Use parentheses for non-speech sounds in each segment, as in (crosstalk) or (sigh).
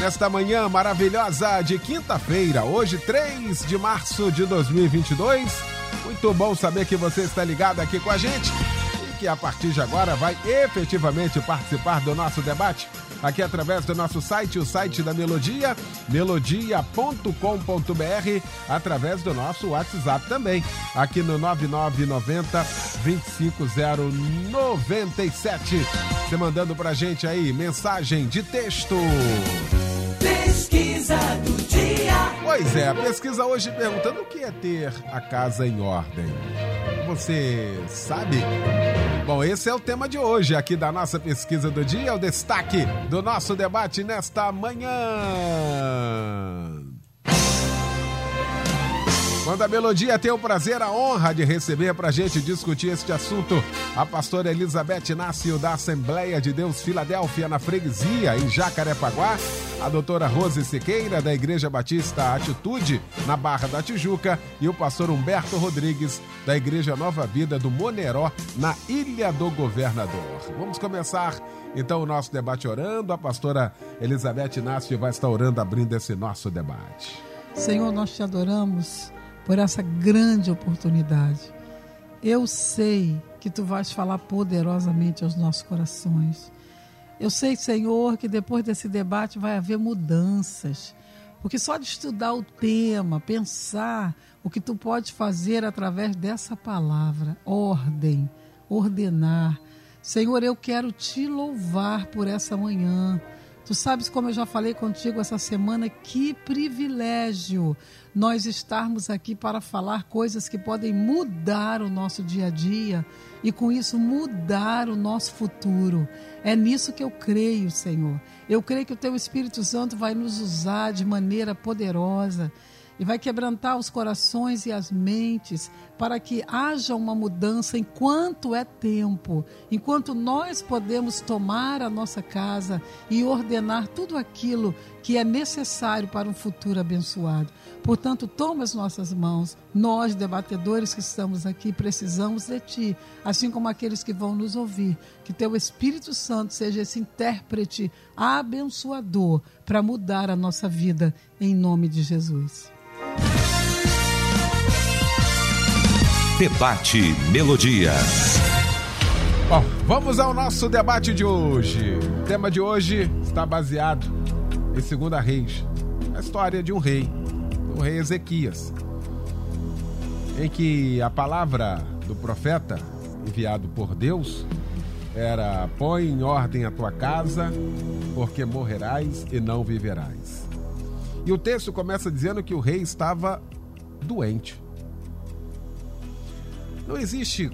nesta manhã maravilhosa de quinta-feira, hoje 3 de março de 2022. Muito bom saber que você está ligado aqui com a gente e que a partir de agora vai efetivamente participar do nosso debate aqui através do nosso site, o site da Melodia, melodia.com.br, através do nosso WhatsApp também, aqui no 9990 25097. Você mandando pra gente aí mensagem de texto. Pesquisa do dia. Pois é, a pesquisa hoje perguntando o que é ter a casa em ordem. Você sabe? Bom, esse é o tema de hoje aqui da nossa pesquisa do dia, o destaque do nosso debate nesta manhã. Quando a Melodia tem o prazer, a honra de receber para a gente discutir este assunto a pastora Elizabeth Inácio da Assembleia de Deus Filadélfia na Freguesia, em Jacarepaguá, a doutora Rose Siqueira da Igreja Batista Atitude, na Barra da Tijuca, e o pastor Humberto Rodrigues da Igreja Nova Vida do Moneró, na Ilha do Governador. Vamos começar então o nosso debate orando. A pastora Elizabeth Inácio vai estar orando, abrindo esse nosso debate. Senhor, nós te adoramos por essa grande oportunidade. Eu sei que tu vais falar poderosamente aos nossos corações. Eu sei, Senhor, que depois desse debate vai haver mudanças. Porque só de estudar o tema, pensar o que tu pode fazer através dessa palavra, ordem, ordenar. Senhor, eu quero te louvar por essa manhã. Tu sabes como eu já falei contigo essa semana, que privilégio nós estarmos aqui para falar coisas que podem mudar o nosso dia a dia e com isso mudar o nosso futuro. É nisso que eu creio, Senhor. Eu creio que o teu Espírito Santo vai nos usar de maneira poderosa e vai quebrantar os corações e as mentes para que haja uma mudança enquanto é tempo, enquanto nós podemos tomar a nossa casa e ordenar tudo aquilo que é necessário para um futuro abençoado. Portanto, toma as nossas mãos. Nós, debatedores que estamos aqui, precisamos de Ti, assim como aqueles que vão nos ouvir. Que Teu Espírito Santo seja esse intérprete abençoador para mudar a nossa vida, em nome de Jesus. Debate Melodia. Bom, vamos ao nosso debate de hoje. O tema de hoje está baseado em Segunda Reis, a história de um rei, o rei Ezequias, em que a palavra do profeta enviado por Deus era: põe em ordem a tua casa, porque morrerás e não viverás. E o texto começa dizendo que o rei estava doente. Não existe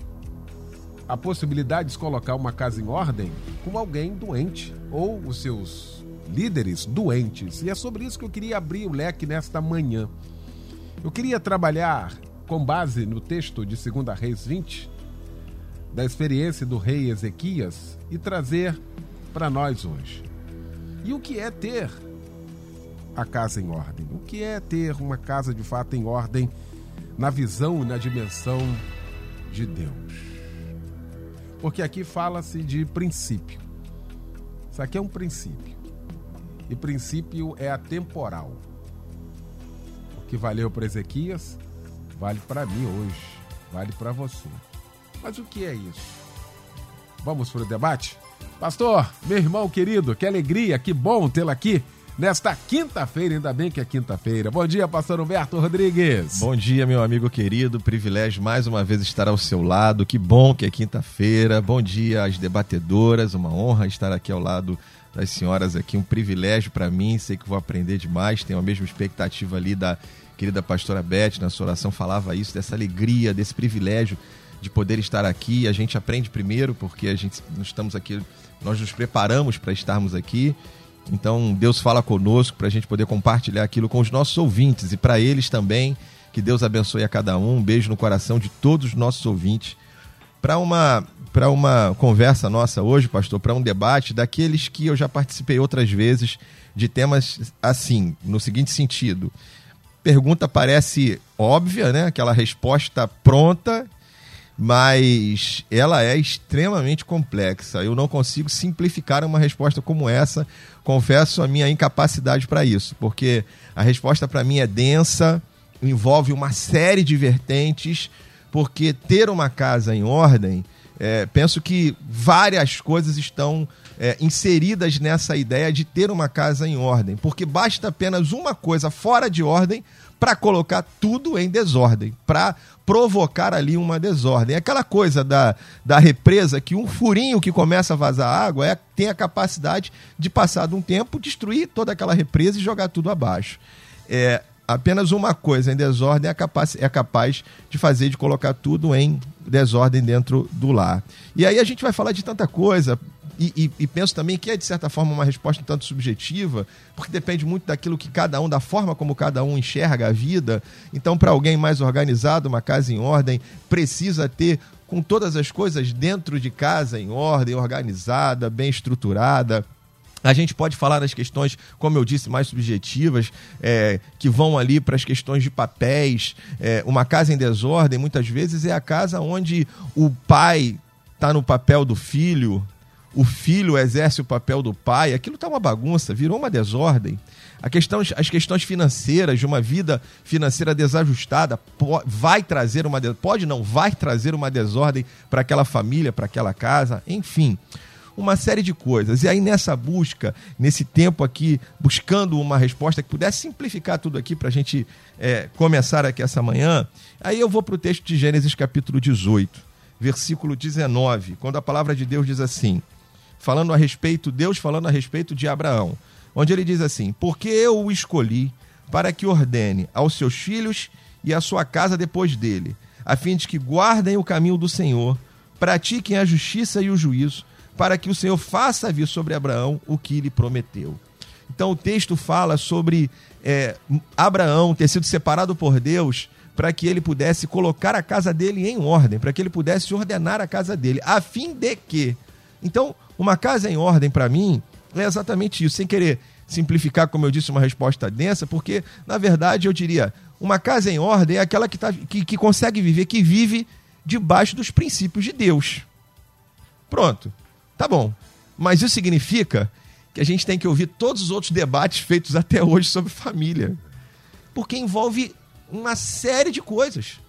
a possibilidade de colocar uma casa em ordem com alguém doente ou os seus líderes doentes. E é sobre isso que eu queria abrir o leque nesta manhã. Eu queria trabalhar com base no texto de 2 Reis 20, da experiência do rei Ezequias, e trazer para nós hoje. E o que é ter a casa em ordem? O que é ter uma casa de fato em ordem na visão e na dimensão de Deus. Porque aqui fala-se de princípio. Isso aqui é um princípio. E princípio é atemporal. O que valeu para Ezequias, vale para mim hoje, vale para você. Mas o que é isso? Vamos para o debate? Pastor, meu irmão querido, que alegria, que bom tê-lo aqui nesta quinta-feira, ainda bem que é quinta-feira. Bom dia, pastor Humberto Rodrigues. Bom dia, meu amigo querido. Privilégio mais uma vez estar ao seu lado. Que bom que é quinta-feira. Bom dia às debatedoras. Uma honra estar aqui ao lado das senhoras aqui. Um privilégio para mim. Sei que vou aprender demais. Tenho a mesma expectativa ali da querida pastora Beth. Na sua oração falava isso, dessa alegria, desse privilégio de poder estar aqui. A gente aprende primeiro porque a gente nós estamos aqui, nós nos preparamos para estarmos aqui Então Deus fala conosco para a gente poder compartilhar aquilo com os nossos ouvintes e para eles também. Que Deus abençoe a cada um. Um beijo no coração de todos os nossos ouvintes. Para uma, para uma conversa nossa hoje, pastor, para um debate daqueles que eu já participei outras vezes de temas assim, no seguinte sentido. Pergunta parece óbvia, né? Aquela resposta pronta mas ela é extremamente complexa. Eu não consigo simplificar uma resposta como essa. Confesso a minha incapacidade para isso, porque a resposta para mim é densa, envolve uma série de vertentes, porque ter uma casa em ordem, é, penso que várias coisas estão é, inseridas nessa ideia de ter uma casa em ordem, porque basta apenas uma coisa fora de ordem para colocar tudo em desordem, para provocar ali uma desordem. É aquela coisa da, da represa que um furinho que começa a vazar água é, tem a capacidade de, passado um tempo, destruir toda aquela represa e jogar tudo abaixo. É, apenas uma coisa em desordem é capaz, é capaz de fazer, de colocar tudo em desordem dentro do lar. E aí a gente vai falar de tanta coisa, e, e, e, penso também que é, de certa forma, uma resposta um tanto subjetiva, porque depende muito daquilo que cada um, da forma como cada um enxerga a vida. Então, para alguém mais organizado, uma casa em ordem precisa ter com todas as coisas dentro de casa em ordem, organizada, bem estruturada. A gente pode falar das questões, como eu disse, mais subjetivas, é, que vão ali para as questões de papéis. É, uma casa em desordem, muitas vezes, é a casa onde o pai está no papel do filho, o filho exerce o papel do pai, aquilo está uma bagunça, virou uma desordem. A questão, as questões financeiras de uma vida financeira desajustada vai trazer uma pode não vai trazer uma desordem para aquela família, para aquela casa, enfim, uma série de coisas. E aí nessa busca, nesse tempo aqui, buscando uma resposta que pudesse simplificar tudo aqui para a gente é, começar aqui essa manhã, aí eu vou para o texto de Gênesis capítulo 18, versículo 19, quando a palavra de Deus diz assim: falando a respeito, Deus falando a respeito de Abraão, onde ele diz assim: Porque eu o escolhi para que ordene aos seus filhos e à sua casa depois dele, a fim de que guardem o caminho do Senhor, pratiquem a justiça e o juízo, para que o Senhor faça vir sobre Abraão o que lhe prometeu. Então o texto fala sobre é, Abraão ter sido separado por Deus para que ele pudesse colocar a casa dele em ordem, para que ele pudesse ordenar a casa dele, a fim de que. Então, uma casa em ordem, para mim, é exatamente isso, sem querer simplificar, como eu disse, uma resposta densa, porque, na verdade, eu diria, uma casa em ordem é aquela que, tá, que, que consegue viver, que vive debaixo dos princípios de Deus. Pronto. Tá bom. Mas isso significa que a gente tem que ouvir todos os outros debates feitos até hoje sobre família. Porque envolve uma série de coisas.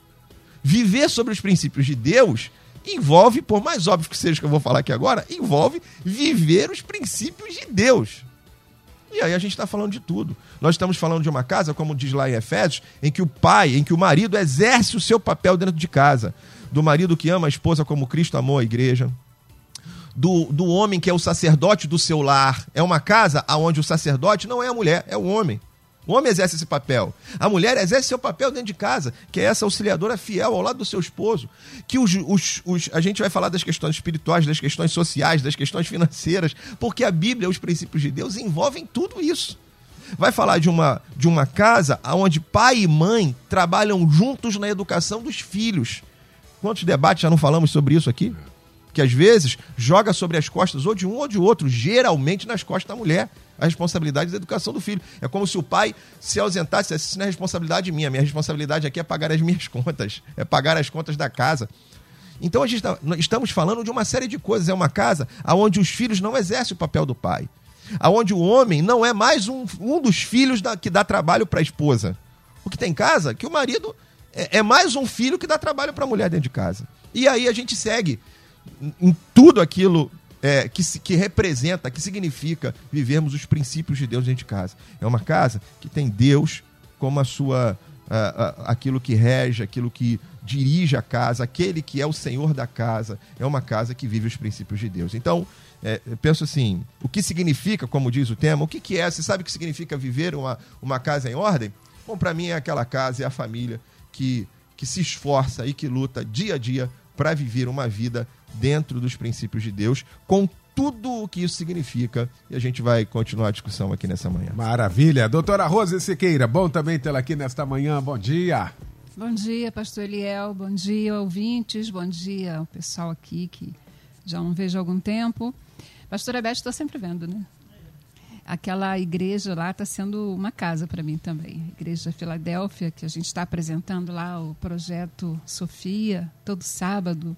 Viver sobre os princípios de Deus envolve, por mais óbvio que seja que eu vou falar aqui agora, envolve viver os princípios de Deus. E aí a gente está falando de tudo. Nós estamos falando de uma casa, como diz lá em Efésios, em que o pai, em que o marido exerce o seu papel dentro de casa. Do marido que ama a esposa como Cristo amou a igreja. Do, do homem que é o sacerdote do seu lar. É uma casa onde o sacerdote não é a mulher, é o homem. O homem exerce esse papel. A mulher exerce seu papel dentro de casa, que é essa auxiliadora fiel ao lado do seu esposo. Que os, os, os, a gente vai falar das questões espirituais, das questões sociais, das questões financeiras, porque a Bíblia, os princípios de Deus, envolvem tudo isso. Vai falar de uma, de uma casa onde pai e mãe trabalham juntos na educação dos filhos. Quantos debates já não falamos sobre isso aqui? Que às vezes joga sobre as costas ou de um ou de outro, geralmente nas costas da mulher a responsabilidade da educação do filho. É como se o pai se ausentasse, isso não é responsabilidade minha, minha responsabilidade aqui é pagar as minhas (laughs) contas, é pagar as contas da casa. Então a gente tá, estamos falando de uma série de coisas. É uma casa onde os filhos não exercem o papel do pai. Aonde o homem não é mais um, um dos filhos da, que dá trabalho para a esposa. O que tem casa que o marido é, é mais um filho que dá trabalho para a mulher dentro de casa. E aí a gente segue em tudo aquilo é, que, que representa, que significa vivermos os princípios de Deus dentro de casa. É uma casa que tem Deus como a sua aquilo que rege, aquilo que dirige a casa, aquele que é o Senhor da casa, é uma casa que vive os princípios de Deus. Então, é, eu penso assim, o que significa, como diz o tema, o que, que é? Você sabe o que significa viver uma, uma casa em ordem? Bom, para mim é aquela casa, é a família que, que se esforça e que luta dia a dia para viver uma vida dentro dos princípios de Deus, com tudo o que isso significa. E a gente vai continuar a discussão aqui nessa manhã. Maravilha. Doutora Rose Siqueira, bom também tê-la aqui nesta manhã. Bom dia. Bom dia, pastor Eliel. Bom dia, ouvintes. Bom dia ao pessoal aqui que já não vejo há algum tempo. Pastora Beth, estou sempre vendo, né? Aquela igreja lá está sendo uma casa para mim também. Igreja Filadélfia, que a gente está apresentando lá o projeto Sofia, todo sábado.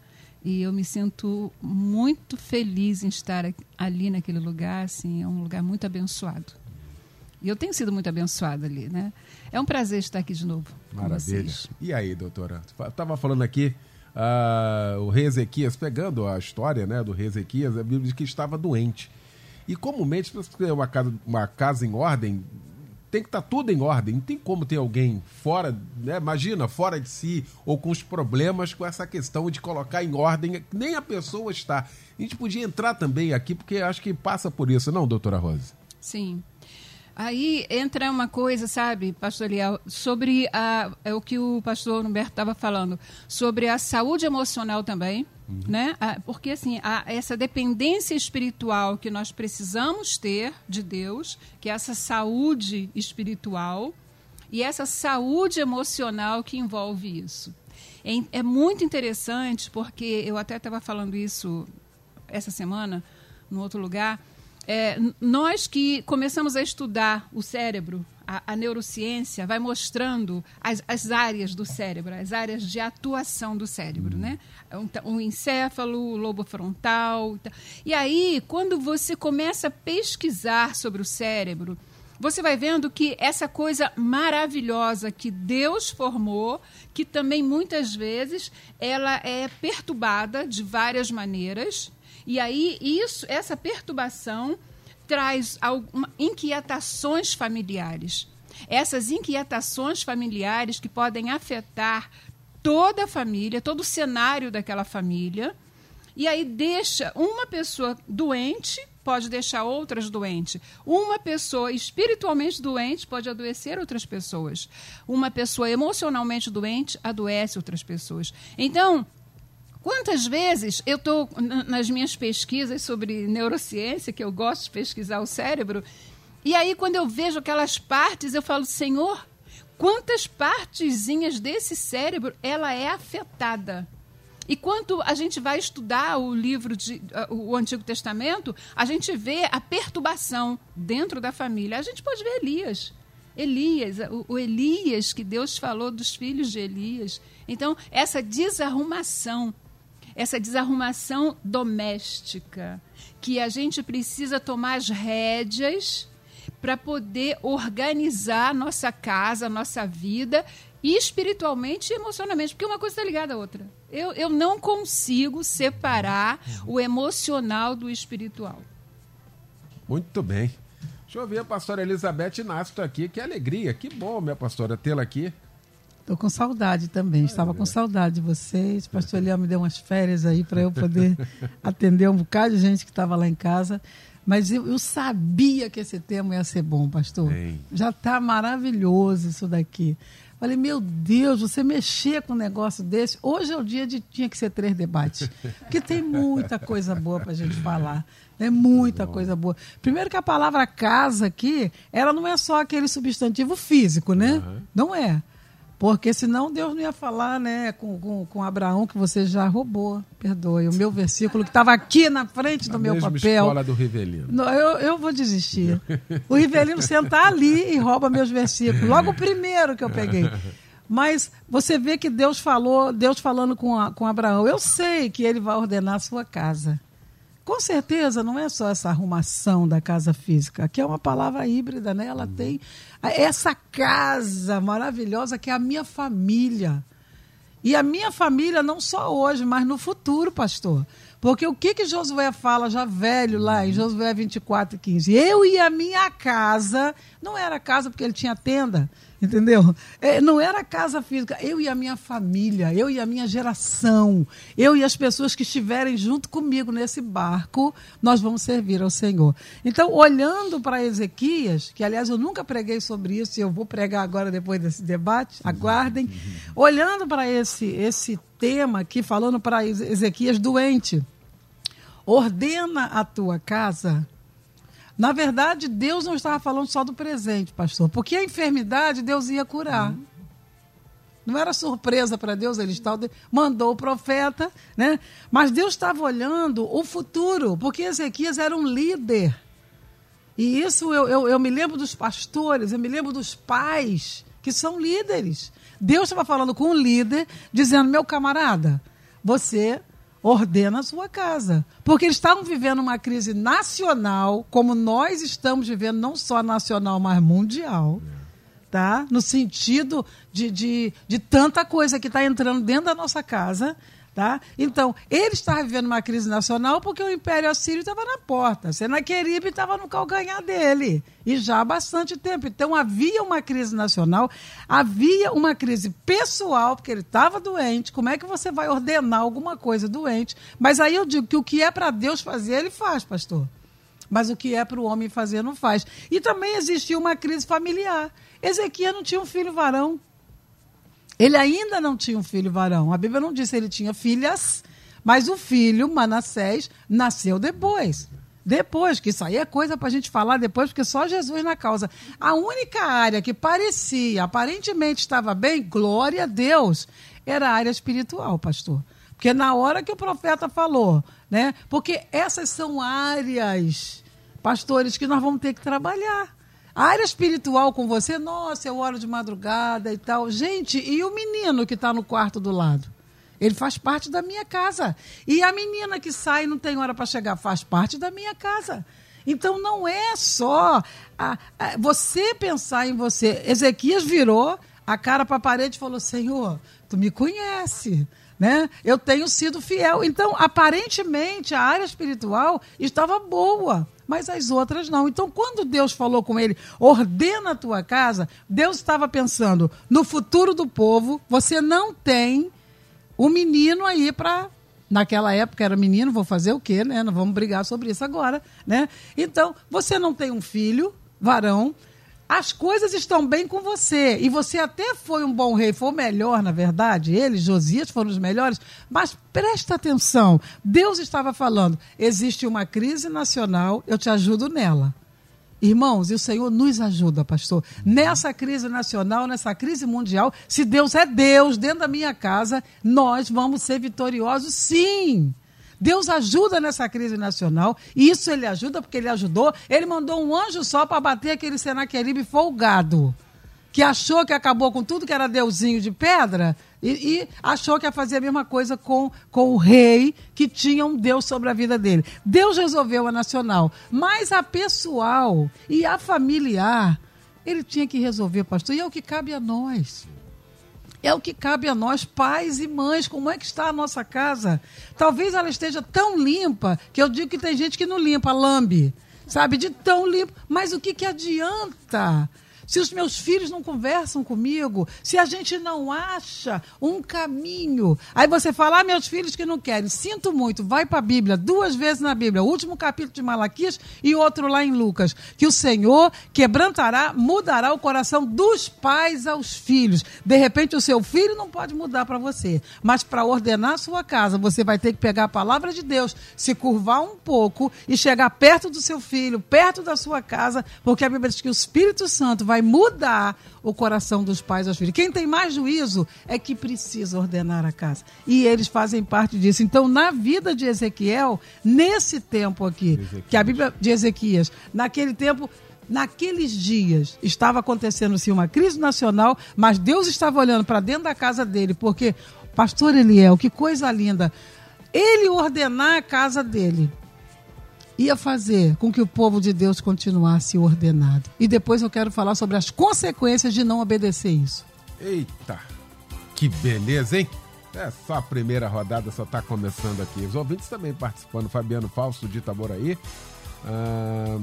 E eu me sinto muito feliz em estar ali naquele lugar. Assim, é um lugar muito abençoado. E eu tenho sido muito abençoada ali, né? É um prazer estar aqui de novo. Maravilha. E aí, doutora? Estava falando aqui, uh, o rei Ezequias, pegando a história né, do rei Ezequias, a Bíblia diz que estava doente. E comumente, para uma casa, uma casa em ordem, tem que estar tá tudo em ordem. Não tem como ter alguém fora, né? Imagina, fora de si, ou com os problemas com essa questão de colocar em ordem. Nem a pessoa está. A gente podia entrar também aqui, porque acho que passa por isso, não, doutora Rose? Sim. Aí entra uma coisa, sabe, pastor Liel, sobre a, é o que o pastor Humberto estava falando, sobre a saúde emocional também, uhum. né? Porque, assim, essa dependência espiritual que nós precisamos ter de Deus, que é essa saúde espiritual, e essa saúde emocional que envolve isso. É, é muito interessante, porque eu até estava falando isso essa semana, no outro lugar, é, nós que começamos a estudar o cérebro, a, a neurociência vai mostrando as, as, áreas do cérebro, as áreas de atuação do cérebro, né? O, o encéfalo, o lobo frontal. E aí, quando você começa a pesquisar sobre o cérebro, você vai vendo que essa coisa maravilhosa que Deus formou, que também muitas vezes ela é perturbada de várias maneiras, e aí isso, essa perturbação traz inquietações familiares. Essas inquietações familiares que podem afetar toda a família, todo o cenário daquela família. E aí deixa uma pessoa doente, pode deixar outras doentes. Uma pessoa espiritualmente doente pode adoecer outras pessoas. Uma pessoa emocionalmente doente adoece outras pessoas. Então, Quantas vezes eu estou nas minhas pesquisas sobre neurociência, que eu gosto de pesquisar o cérebro, e aí quando eu vejo aquelas partes, eu falo, Senhor, quantas partezinhas desse cérebro ela é afetada? E quando a gente vai estudar o livro de o Antigo Testamento, a gente vê a perturbação dentro da família. A gente pode ver Elias. Elias, o, o Elias que Deus falou dos filhos de Elias. Então, essa desarrumação essa desarrumação doméstica, que a gente precisa tomar as rédeas para poder organizar nossa casa, nossa vida, espiritualmente e emocionalmente, porque uma coisa está ligada à outra. Eu, eu não consigo separar o emocional do espiritual. Muito bem. Deixa eu ver a pastora Elizabeth Inácio aqui. Que alegria, que bom, minha pastora, tê-la aqui. Estou com saudade também. Estava com saudade de vocês. O pastor Eliel me deu umas férias aí para eu poder (laughs) atender um bocado de gente que estava lá em casa. Mas eu, eu, sabia que esse tema ia ser bom, pastor. Bem. Já está maravilhoso isso daqui. Falei, meu Deus, você mexer com um negócio desse. Hoje é o dia de tinha que ser três debates. Porque tem muita coisa boa para a gente falar. É muita coisa boa. Primeiro que a palavra casa aqui, ela não é só aquele substantivo físico, né? Uhum. Não é. Porque senão Deus não ia falar né, com, com, com Abraão que você já roubou. Perdoe. O meu versículo que estava aqui na frente do A meu papel. escola do Rivelino. Não, eu, eu vou desistir. O Rivelino senta ali e rouba meus versículos. Logo o primeiro que eu peguei. Mas você vê que Deus falou, Deus falando com, a, com Abraão. Eu sei que ele vai ordenar a sua casa. Com certeza, não é só essa arrumação da casa física. Aqui é uma palavra híbrida, né? Ela tem essa casa maravilhosa que é a minha família. E a minha família não só hoje, mas no futuro, pastor. Porque o que, que Josué fala, já velho lá em Josué 24, 15? Eu e a minha casa, não era casa porque ele tinha tenda, Entendeu? É, não era casa física. Eu e a minha família, eu e a minha geração, eu e as pessoas que estiverem junto comigo nesse barco, nós vamos servir ao Senhor. Então, olhando para Ezequias, que aliás eu nunca preguei sobre isso e eu vou pregar agora depois desse debate, aguardem. Olhando para esse, esse tema aqui, falando para Ezequias doente. ordena a tua casa. Na verdade, Deus não estava falando só do presente, pastor, porque a enfermidade Deus ia curar. Uhum. Não era surpresa para Deus, ele estava, mandou o profeta, né? Mas Deus estava olhando o futuro, porque Ezequias era um líder. E isso eu, eu, eu me lembro dos pastores, eu me lembro dos pais que são líderes. Deus estava falando com um líder, dizendo: meu camarada, você ordena a sua casa. Porque eles estavam vivendo uma crise nacional, como nós estamos vivendo, não só nacional, mas mundial. Tá? No sentido de, de, de tanta coisa que está entrando dentro da nossa casa Tá? Então, ele estava vivendo uma crise nacional porque o Império Assírio estava na porta. Senaqueribe estava no calcanhar dele. E já há bastante tempo. Então, havia uma crise nacional, havia uma crise pessoal, porque ele estava doente. Como é que você vai ordenar alguma coisa doente? Mas aí eu digo que o que é para Deus fazer, ele faz, pastor. Mas o que é para o homem fazer, não faz. E também existia uma crise familiar. Ezequiel não tinha um filho varão. Ele ainda não tinha um filho varão. A Bíblia não disse que ele tinha filhas, mas o filho, Manassés, nasceu depois. Depois, que isso aí é coisa para a gente falar depois, porque só Jesus na causa. A única área que parecia, aparentemente estava bem, glória a Deus, era a área espiritual, pastor. Porque na hora que o profeta falou, né? Porque essas são áreas, pastores, que nós vamos ter que trabalhar. A área espiritual com você, nossa, eu oro de madrugada e tal. Gente, e o menino que está no quarto do lado? Ele faz parte da minha casa. E a menina que sai e não tem hora para chegar faz parte da minha casa. Então não é só a, a, você pensar em você. Ezequias virou a cara para a parede e falou: Senhor, tu me conhece. Né? Eu tenho sido fiel. Então, aparentemente, a área espiritual estava boa mas as outras não. Então, quando Deus falou com ele, ordena a tua casa, Deus estava pensando no futuro do povo. Você não tem um menino aí para Naquela época era menino, vou fazer o quê, né? Não vamos brigar sobre isso agora, né? Então, você não tem um filho, varão, as coisas estão bem com você. E você até foi um bom rei, foi o melhor, na verdade. Ele, Josias, foram os melhores. Mas presta atenção: Deus estava falando, existe uma crise nacional, eu te ajudo nela. Irmãos, e o Senhor nos ajuda, pastor. Nessa crise nacional, nessa crise mundial, se Deus é Deus dentro da minha casa, nós vamos ser vitoriosos, sim. Deus ajuda nessa crise nacional, e isso ele ajuda porque ele ajudou. Ele mandou um anjo só para bater aquele Senaqueribe folgado, que achou que acabou com tudo que era deusinho de pedra e, e, achou que ia fazer a mesma coisa com, com o rei que tinha um Deus sobre a vida dele. Deus resolveu a nacional, mas a pessoal e a familiar, ele tinha que resolver, pastor, e é o que cabe a nós. É o que cabe a nós, pais e mães. Como é que está a nossa casa? Talvez ela esteja tão limpa que eu digo que tem gente que não limpa, lambe. Sabe, de tão limpo. Mas o que, que adianta? Se os meus filhos não conversam comigo, se a gente não acha um caminho. Aí você fala, ah, meus filhos que não querem, sinto muito, vai para a Bíblia, duas vezes na Bíblia, o último capítulo de Malaquias e outro lá em Lucas, que o Senhor quebrantará, mudará o coração dos pais aos filhos. De repente o seu filho não pode mudar para você, mas para ordenar a sua casa, você vai ter que pegar a palavra de Deus, se curvar um pouco e chegar perto do seu filho, perto da sua casa, porque a Bíblia diz que o Espírito Santo vai vai mudar o coração dos pais aos filhos. Quem tem mais juízo é que precisa ordenar a casa. E eles fazem parte disso. Então, na vida de Ezequiel, nesse tempo aqui, que a Bíblia de Ezequias, naquele tempo, naqueles dias estava acontecendo sim uma crise nacional, mas Deus estava olhando para dentro da casa dele, porque pastor Eliel, que coisa linda. Ele ordenar a casa dele ia fazer com que o povo de Deus continuasse ordenado. E depois eu quero falar sobre as consequências de não obedecer isso. Eita, que beleza, hein? É só a primeira rodada, só está começando aqui. Os ouvintes também participando. Fabiano Falso de Itaboraí. Ah,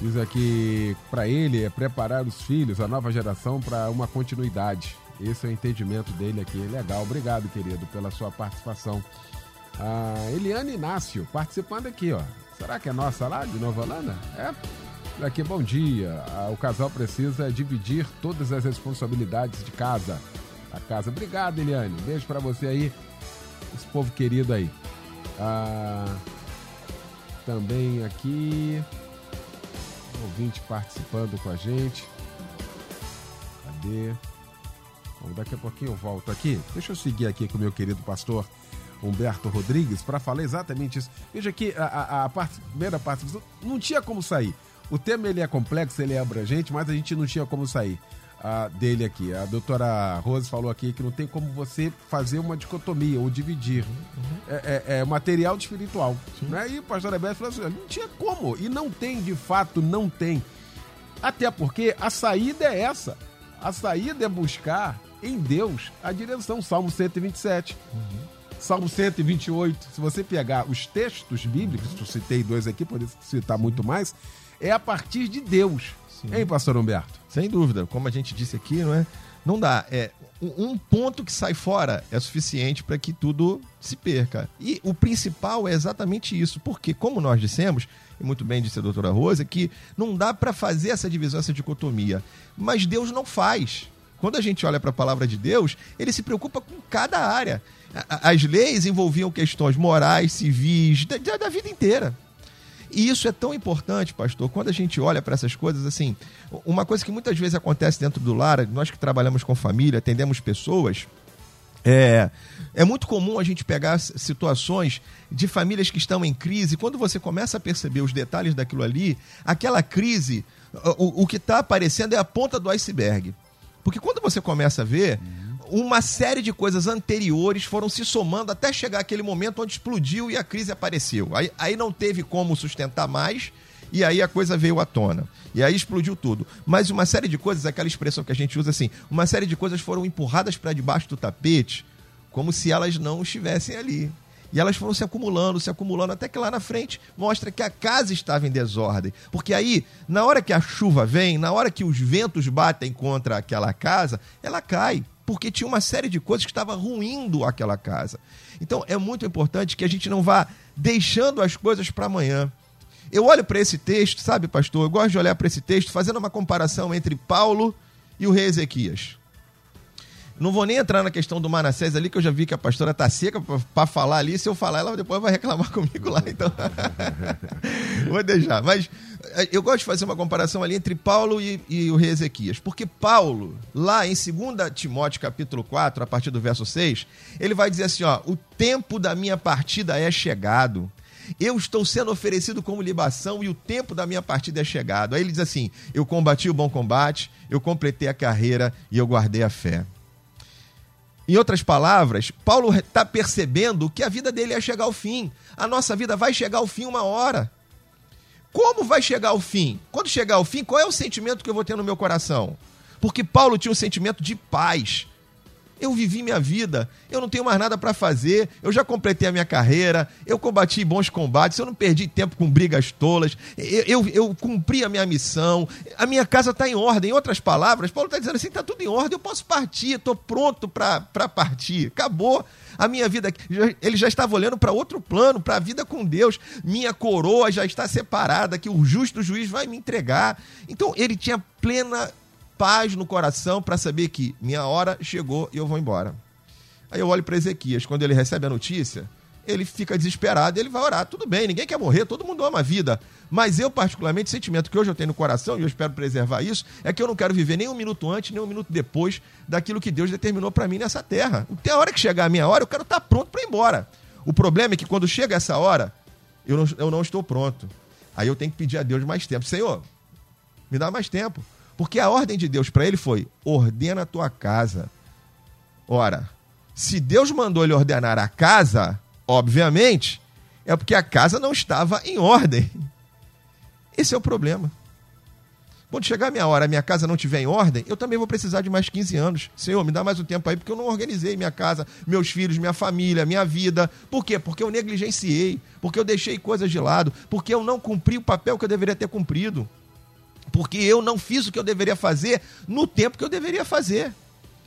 diz aqui, para ele, é preparar os filhos, a nova geração, para uma continuidade. Esse é o entendimento dele aqui. Legal, obrigado, querido, pela sua participação. A Eliane Inácio participando aqui, ó. Será que é nossa lá de Nova Holanda? É. Aqui, bom dia. O casal precisa dividir todas as responsabilidades de casa. A casa. Obrigado, Eliane. Beijo para você aí. Esse povo querido aí. Ah, também aqui. Ouvinte participando com a gente. Cadê? Bom, daqui a pouquinho eu volto aqui. Deixa eu seguir aqui com o meu querido pastor Humberto Rodrigues para falar exatamente isso. Veja que a, a, a parte, primeira parte não tinha como sair. O tema ele é complexo, ele é abrangente, mas a gente não tinha como sair uh, dele aqui. A doutora Rose falou aqui que não tem como você fazer uma dicotomia ou dividir. Uhum. É, é, é, material de espiritual. Né? E o pastor Alberto falou assim: não tinha como. E não tem, de fato, não tem. Até porque a saída é essa. A saída é buscar em Deus a direção. Salmo 127. Uhum. Salmo 128, se você pegar os textos bíblicos, eu citei dois aqui, poderia citar muito mais, é a partir de Deus. Sim. Hein, pastor Humberto? Sem dúvida. Como a gente disse aqui, não é? Não dá. É, um ponto que sai fora é suficiente para que tudo se perca. E o principal é exatamente isso. Porque, como nós dissemos, e muito bem disse a doutora Rosa, que não dá para fazer essa divisão, essa dicotomia. Mas Deus não faz. Quando a gente olha para a palavra de Deus, ele se preocupa com cada área. As leis envolviam questões morais, civis, da, da vida inteira. E isso é tão importante, pastor, quando a gente olha para essas coisas, assim, uma coisa que muitas vezes acontece dentro do lar, nós que trabalhamos com família, atendemos pessoas, é, é muito comum a gente pegar situações de famílias que estão em crise. Quando você começa a perceber os detalhes daquilo ali, aquela crise, o, o que está aparecendo é a ponta do iceberg. Porque quando você começa a ver, uma série de coisas anteriores foram se somando até chegar aquele momento onde explodiu e a crise apareceu. Aí, aí não teve como sustentar mais e aí a coisa veio à tona. E aí explodiu tudo. Mas uma série de coisas, aquela expressão que a gente usa assim, uma série de coisas foram empurradas para debaixo do tapete como se elas não estivessem ali. E elas foram se acumulando, se acumulando, até que lá na frente mostra que a casa estava em desordem. Porque aí, na hora que a chuva vem, na hora que os ventos batem contra aquela casa, ela cai porque tinha uma série de coisas que estava ruindo aquela casa. Então é muito importante que a gente não vá deixando as coisas para amanhã. Eu olho para esse texto, sabe, pastor? Eu gosto de olhar para esse texto fazendo uma comparação entre Paulo e o rei Ezequias. Não vou nem entrar na questão do Manassés ali, que eu já vi que a pastora tá seca para falar ali. Se eu falar, ela depois vai reclamar (laughs) comigo lá, então. (laughs) vou deixar. Mas eh, eu gosto de fazer uma comparação ali entre Paulo e, e, o rei Ezequias. Porque Paulo, lá em 2 Timóteo capítulo 4, a partir do verso 6, ele vai dizer assim: ó, o tempo da minha partida é chegado. Eu estou sendo oferecido como libação e o tempo da minha partida é chegado. Aí ele diz assim: Eu combati o bom combate, eu completei a carreira e eu guardei a fé. Em outras palavras, Paulo está percebendo que a vida dele ia chegar ao fim. A nossa vida vai chegar ao fim uma hora. Como vai chegar ao fim? Quando chegar ao fim, qual é o sentimento que eu vou ter no meu coração? Porque Paulo tinha um sentimento de paz, eu vivi minha vida, eu não tenho mais nada para fazer, eu já completei a minha carreira, eu combati bons combates, eu não perdi tempo com brigas tolas, eu, eu, eu cumpri a minha missão, a minha casa está em ordem. Em outras palavras, Paulo está dizendo assim: está tudo em ordem, eu posso partir, estou pronto para partir, acabou a minha vida. Ele já estava olhando para outro plano, para a vida com Deus. Minha coroa já está separada, que o justo juiz vai me entregar. Então ele tinha plena paz no coração para saber que minha hora chegou e eu vou embora. Aí eu olho para Ezequias, quando ele recebe a notícia, ele fica desesperado, ele vai orar. Tudo bem, ninguém quer morrer, todo mundo ama a vida. Mas eu, particularmente, o sentimento que hoje eu tenho no coração, e eu espero preservar isso, é que eu não quero viver nem um minuto antes, nem um minuto depois daquilo que Deus determinou para mim nessa terra. Até a hora que chegar a minha hora, eu quero estar tá pronto para ir embora. O problema é que quando chega essa hora, eu não, eu não estou pronto. Aí eu tenho que pedir a Deus mais tempo. Senhor, me dá mais tempo. Porque a ordem de Deus para ele foi: ordena a tua casa. Ora, se Deus mandou ele ordenar a casa, obviamente, é porque a casa não estava em ordem. Esse é o problema. Quando chegar a minha hora, a minha casa não estiver em ordem, eu também vou precisar de mais 15 anos. Senhor, me dá mais um tempo aí, porque eu não organizei minha casa, meus filhos, minha família, minha vida. Por quê? Porque eu negligenciei, porque eu deixei coisas de lado, porque eu não cumpri o papel que eu deveria ter cumprido porque eu não fiz o que eu deveria fazer no tempo que eu deveria fazer.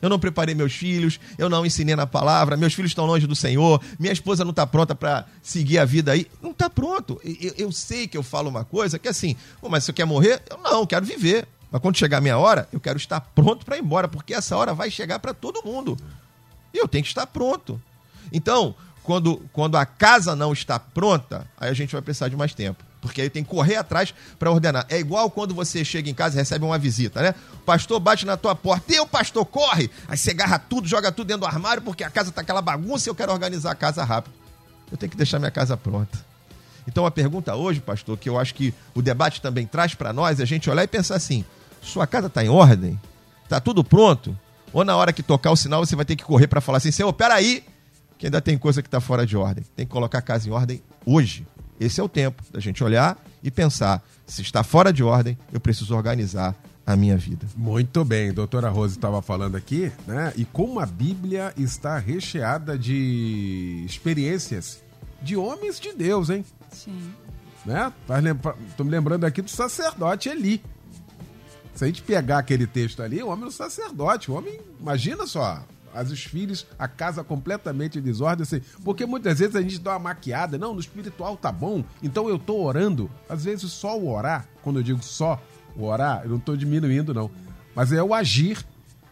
Eu não preparei meus filhos, eu não ensinei na palavra, meus filhos estão longe do Senhor, minha esposa não está pronta para seguir a vida aí. Não está pronto. Eu, eu, sei que eu falo uma coisa que é assim, mas você quer morrer? Eu não, quero viver. Mas quando chegar a minha hora, eu quero estar pronto para ir embora, porque essa hora vai chegar para todo mundo. E eu tenho que estar pronto. Então, quando, quando a casa não está pronta, aí a gente vai precisar de mais tempo. Porque aí tem que correr atrás para ordenar. É igual quando você chega em casa e recebe uma visita, né? O pastor bate na tua porta e o pastor corre. Aí você agarra tudo, joga tudo dentro do armário porque a casa tá aquela bagunça e eu quero organizar a casa rápido. Eu tenho que deixar minha casa pronta. Então a pergunta hoje, pastor, que eu acho que o debate também traz para nós, é a gente olhar e pensar assim: sua casa está em ordem? Está tudo pronto? Ou na hora que tocar o sinal você vai ter que correr para falar assim: Senhor, peraí, que ainda tem coisa que está fora de ordem. Tem que colocar a casa em ordem hoje. Esse é o tempo da gente olhar e pensar: se está fora de ordem, eu preciso organizar a minha vida. Muito bem, doutora Rose estava falando aqui, né? E como a Bíblia está recheada de experiências de homens de Deus, hein? Sim. Né? Estou me lembrando aqui do sacerdote Eli. Se a gente pegar aquele texto ali, o homem é um sacerdote, o homem, imagina só, as os filhos, a casa completamente em desordem, assim, porque muitas vezes a gente dá uma maquiada, não, no espiritual tá bom, então eu tô orando. Às vezes só o orar, quando eu digo só o orar, eu não tô diminuindo, não. Mas é o agir,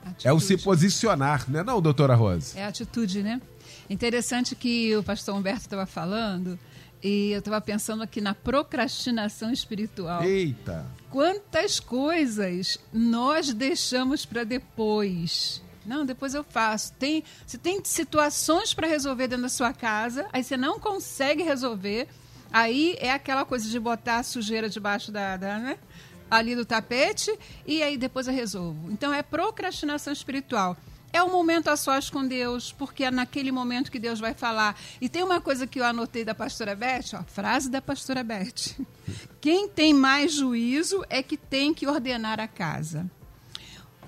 atitude. é o se posicionar, né, não, doutora Rose? É a atitude, né? Interessante que o pastor Humberto estava falando, e eu estava pensando aqui na procrastinação espiritual. Eita! Quantas coisas nós deixamos para depois? Não, depois eu faço. Tem, se tem situações para resolver dentro da sua casa, aí você não consegue resolver, aí é aquela coisa de botar a sujeira debaixo da, da né? ali do tapete e aí depois eu resolvo. Então é procrastinação espiritual. É um momento a sós com Deus, porque é naquele momento que Deus vai falar. E tem uma coisa que eu anotei da pastora Beth, ó, frase da pastora Beth. Quem tem mais juízo é que tem que ordenar a casa.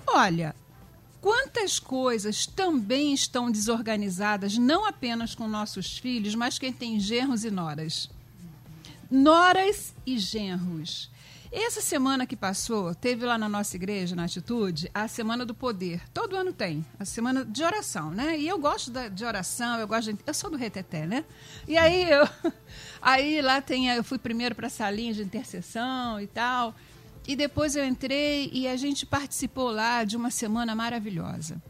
Olha, Quantas coisas também estão desorganizadas, não apenas com nossos filhos, mas quem tem genros e noras. Noras e genros. Essa semana que passou, teve lá na nossa igreja, na Atitude, a Semana do Poder. Todo ano tem, a semana de oração, né? E eu gosto da, de oração, eu gosto de, Eu sou do reteté, né? E aí eu. (laughs) Aí lá tem. Eu fui primeiro para a salinha de intercessão e tal. E depois eu entrei e a gente participou lá de uma semana maravilhosa.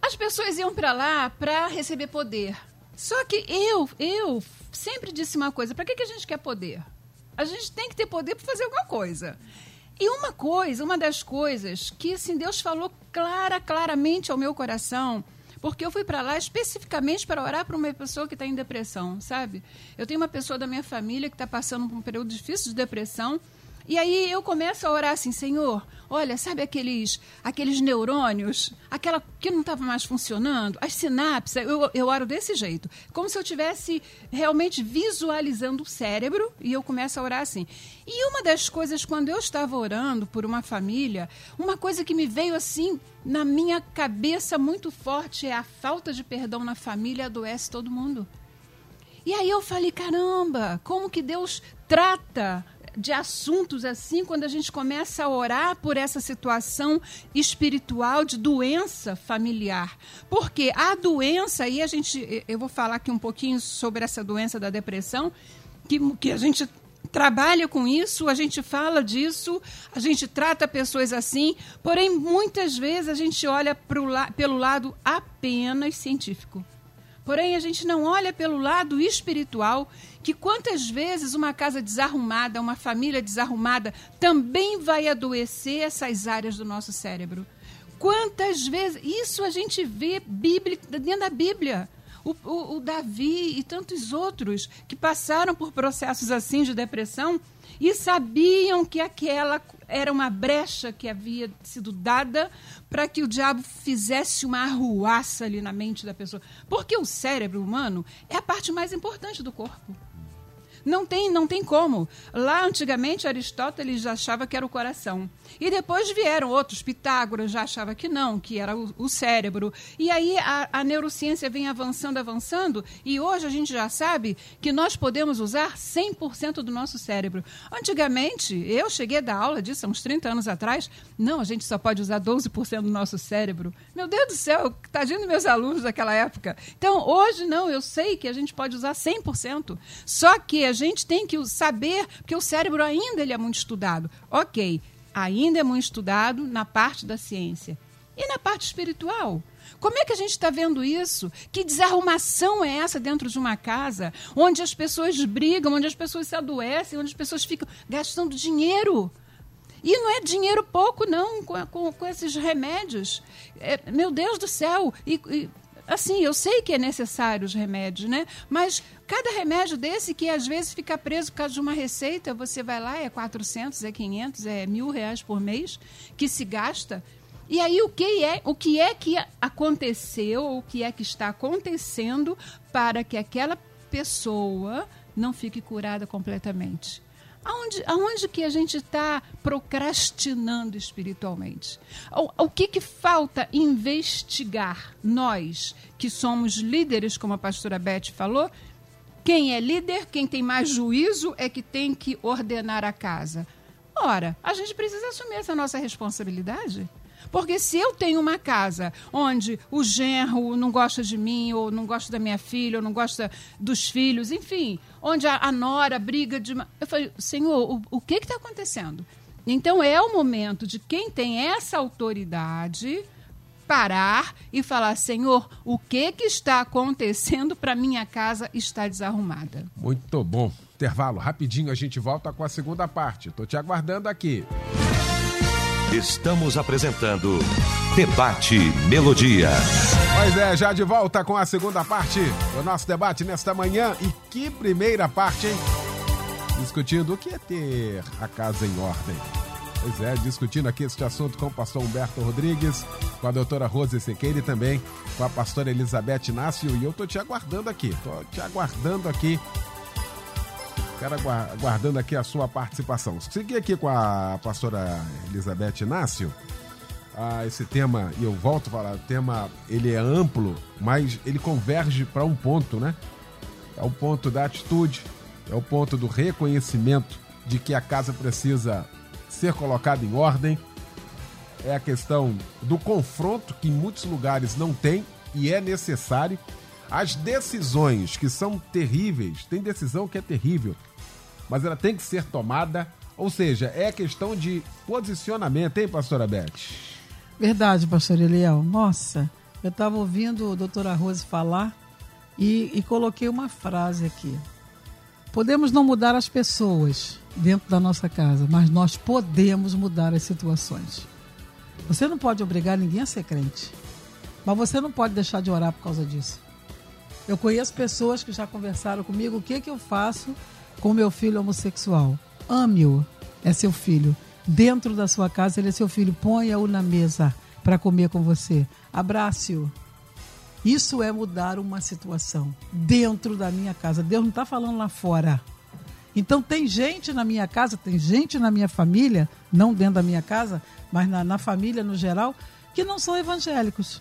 As pessoas iam para lá para receber poder. Só que eu, eu sempre disse uma coisa: para que, que a gente quer poder? A gente tem que ter poder para fazer alguma coisa. E uma coisa, uma das coisas que assim, Deus falou clara, claramente ao meu coração, porque eu fui para lá especificamente para orar para uma pessoa que está em depressão, sabe? Eu tenho uma pessoa da minha família que está passando por um período difícil de depressão e aí eu começo a orar assim, Senhor, olha, sabe aqueles, aqueles neurônios, aquela que não estava mais funcionando, as sinapses, eu, eu oro desse jeito, como se eu estivesse realmente visualizando o cérebro e eu começo a orar assim. E uma das coisas, quando eu estava orando por uma família, uma coisa que me veio assim na minha cabeça muito forte é a falta de perdão na família adoece todo mundo. E aí eu falei, caramba, como que Deus trata de assuntos assim quando a gente começa a orar por essa situação espiritual de doença familiar. Porque a doença, e a gente, eu vou falar aqui um pouquinho sobre essa doença da depressão, que, que a gente trabalha com isso, a gente fala disso, a gente trata pessoas assim, porém muitas vezes a gente olha pro, pelo lado apenas científico. Porém, a gente não olha pelo lado espiritual, que quantas vezes uma casa desarrumada, uma família desarrumada, também vai adoecer essas áreas do nosso cérebro. Quantas vezes. Isso a gente vê bíblia, dentro da Bíblia. O, o, o, Davi e tantos outros que passaram por processos assim de depressão e sabiam que aquela era uma brecha que havia sido dada para que o diabo fizesse uma arruaça ali na mente da pessoa. Porque o cérebro humano é a parte mais importante do corpo. Não tem, não tem como. Lá, antigamente, Aristóteles já achava que era o coração. E depois vieram outros, Pitágoras já achava que não, que era o, o cérebro. E aí a, a, neurociência vem avançando, avançando, e hoje a gente já sabe que nós podemos usar 100% do nosso cérebro. Antigamente, eu cheguei a dar aula disso há uns 30 anos atrás, não, a gente só pode usar 12% do nosso cérebro. Meu Deus do céu, tadinho dos meus alunos daquela época. Então, hoje não, eu sei que a gente pode usar 100%. Só que a gente tem que saber, porque o cérebro ainda ele é muito estudado. Ok, ainda é muito estudado na parte da ciência. E na parte espiritual? Como é que a gente está vendo isso? Que desarrumação é essa dentro de uma casa onde as pessoas brigam, onde as pessoas se adoecem, onde as pessoas ficam gastando dinheiro? E não é dinheiro pouco, não, com, com, com esses remédios. É, meu Deus do céu! E, e, assim, eu sei que é necessário os remédios, né? Mas cada remédio desse que às vezes fica preso por causa de uma receita, você vai lá, é 400, é 500, é mil reais por mês que se gasta. E aí o que é, o que é que aconteceu, o que é que está acontecendo para que aquela pessoa não fique curada completamente? Aonde, aonde que a gente está procrastinando espiritualmente? O, o que, que falta investigar nós, que somos líderes, como a pastora Beth falou? Quem é líder, quem tem mais juízo, é que tem que ordenar a casa. Ora, a gente precisa assumir essa nossa responsabilidade. Porque se eu tenho uma casa onde o genro não gosta de mim, ou não gosta da minha filha, ou não gosta dos filhos, enfim, onde a, a nora briga de. Eu falei, Senhor, o, o que está acontecendo? Então é o momento de quem tem essa autoridade parar e falar: Senhor, o que, que está acontecendo para minha casa estar desarrumada? Muito bom. Intervalo, rapidinho a gente volta com a segunda parte. Estou te aguardando aqui. Estamos apresentando Debate Melodia. Pois é, já de volta com a segunda parte do nosso debate nesta manhã. E que primeira parte, hein? Discutindo o que é ter a casa em ordem. Pois é, discutindo aqui este assunto com o pastor Humberto Rodrigues, com a doutora Rose Sequeira e também com a pastora Elizabeth Inácio. E eu tô te aguardando aqui, tô te aguardando aqui Quero aguardando aqui a sua participação. Seguir aqui com a pastora Elizabeth Inácio. Ah, esse tema, e eu volto a falar, o tema ele é amplo, mas ele converge para um ponto, né? É o ponto da atitude, é o ponto do reconhecimento de que a casa precisa ser colocada em ordem. É a questão do confronto que em muitos lugares não tem e é necessário. As decisões que são terríveis, tem decisão que é terrível, mas ela tem que ser tomada. Ou seja, é questão de posicionamento, hein, pastora Beth? Verdade, pastor Eliel. Nossa, eu estava ouvindo o doutor Rose falar e, e coloquei uma frase aqui. Podemos não mudar as pessoas dentro da nossa casa, mas nós podemos mudar as situações. Você não pode obrigar ninguém a ser crente, mas você não pode deixar de orar por causa disso. Eu conheço pessoas que já conversaram comigo o que, que eu faço com meu filho homossexual. Ame-o, é seu filho. Dentro da sua casa, ele é seu filho. Ponha-o na mesa para comer com você. Abrace-o. Isso é mudar uma situação dentro da minha casa. Deus não está falando lá fora. Então tem gente na minha casa, tem gente na minha família, não dentro da minha casa, mas na, na família no geral, que não são evangélicos,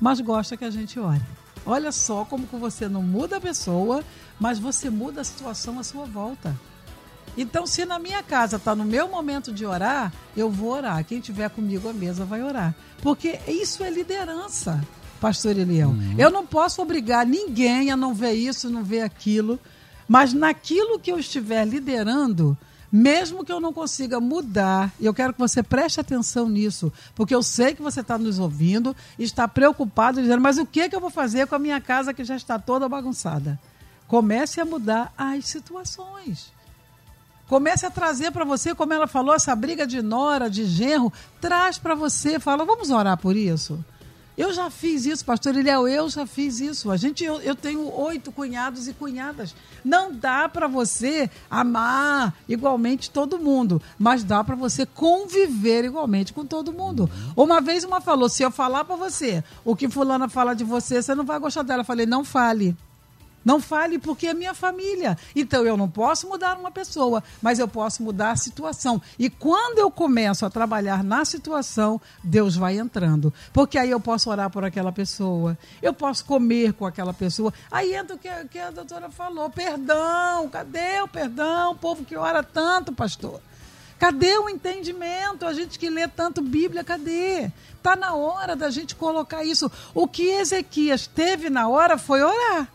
mas gosta que a gente ore. Olha só como que você não muda a pessoa, mas você muda a situação à sua volta. Então, se na minha casa está no meu momento de orar, eu vou orar. Quem tiver comigo à mesa vai orar. Porque isso é liderança, pastor Eliel. Uhum. Eu não posso obrigar ninguém a não ver isso, não ver aquilo. Mas naquilo que eu estiver liderando, mesmo que eu não consiga mudar, e eu quero que você preste atenção nisso, porque eu sei que você está nos ouvindo está preocupado, dizendo, mas o que, que eu vou fazer com a minha casa que já está toda bagunçada? Comece a mudar as situações. Comece a trazer para você, como ela falou, essa briga de nora, de genro, traz para você, fala, vamos orar por isso? Eu já fiz isso, pastor Eliel, eu já fiz isso. A gente, eu, eu tenho oito cunhados e cunhadas. Não dá para você amar igualmente todo mundo, mas dá para você conviver igualmente com todo mundo. Uma vez uma falou: se eu falar para você o que fulana fala de você, você não vai gostar dela. Eu falei: não fale. Não fale porque é minha família. Então eu não posso mudar uma pessoa, mas eu posso mudar a situação. E quando eu começo a trabalhar na situação, Deus vai entrando. Porque aí eu posso orar por aquela pessoa, eu posso comer com aquela pessoa. Aí entra o que, que a doutora falou: perdão, cadê o perdão? O povo que ora tanto, pastor. Cadê o entendimento? A gente que lê tanto Bíblia, cadê? Está na hora da gente colocar isso. O que Ezequias teve na hora foi orar.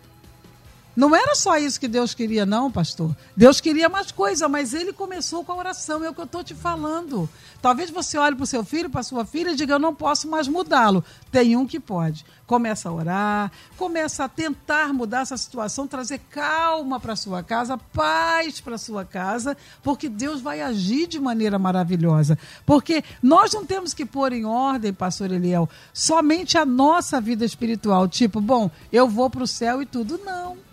Não era só isso que Deus queria, não, pastor. Deus queria mais coisa, mas ele começou com a oração, é o que eu estou te falando. Talvez você olhe para o seu filho, para sua filha e diga: Eu não posso mais mudá-lo. Tem um que pode. Começa a orar, começa a tentar mudar essa situação, trazer calma para sua casa, paz para sua casa, porque Deus vai agir de maneira maravilhosa. Porque nós não temos que pôr em ordem, pastor Eliel, somente a nossa vida espiritual. Tipo, bom, eu vou para o céu e tudo. Não.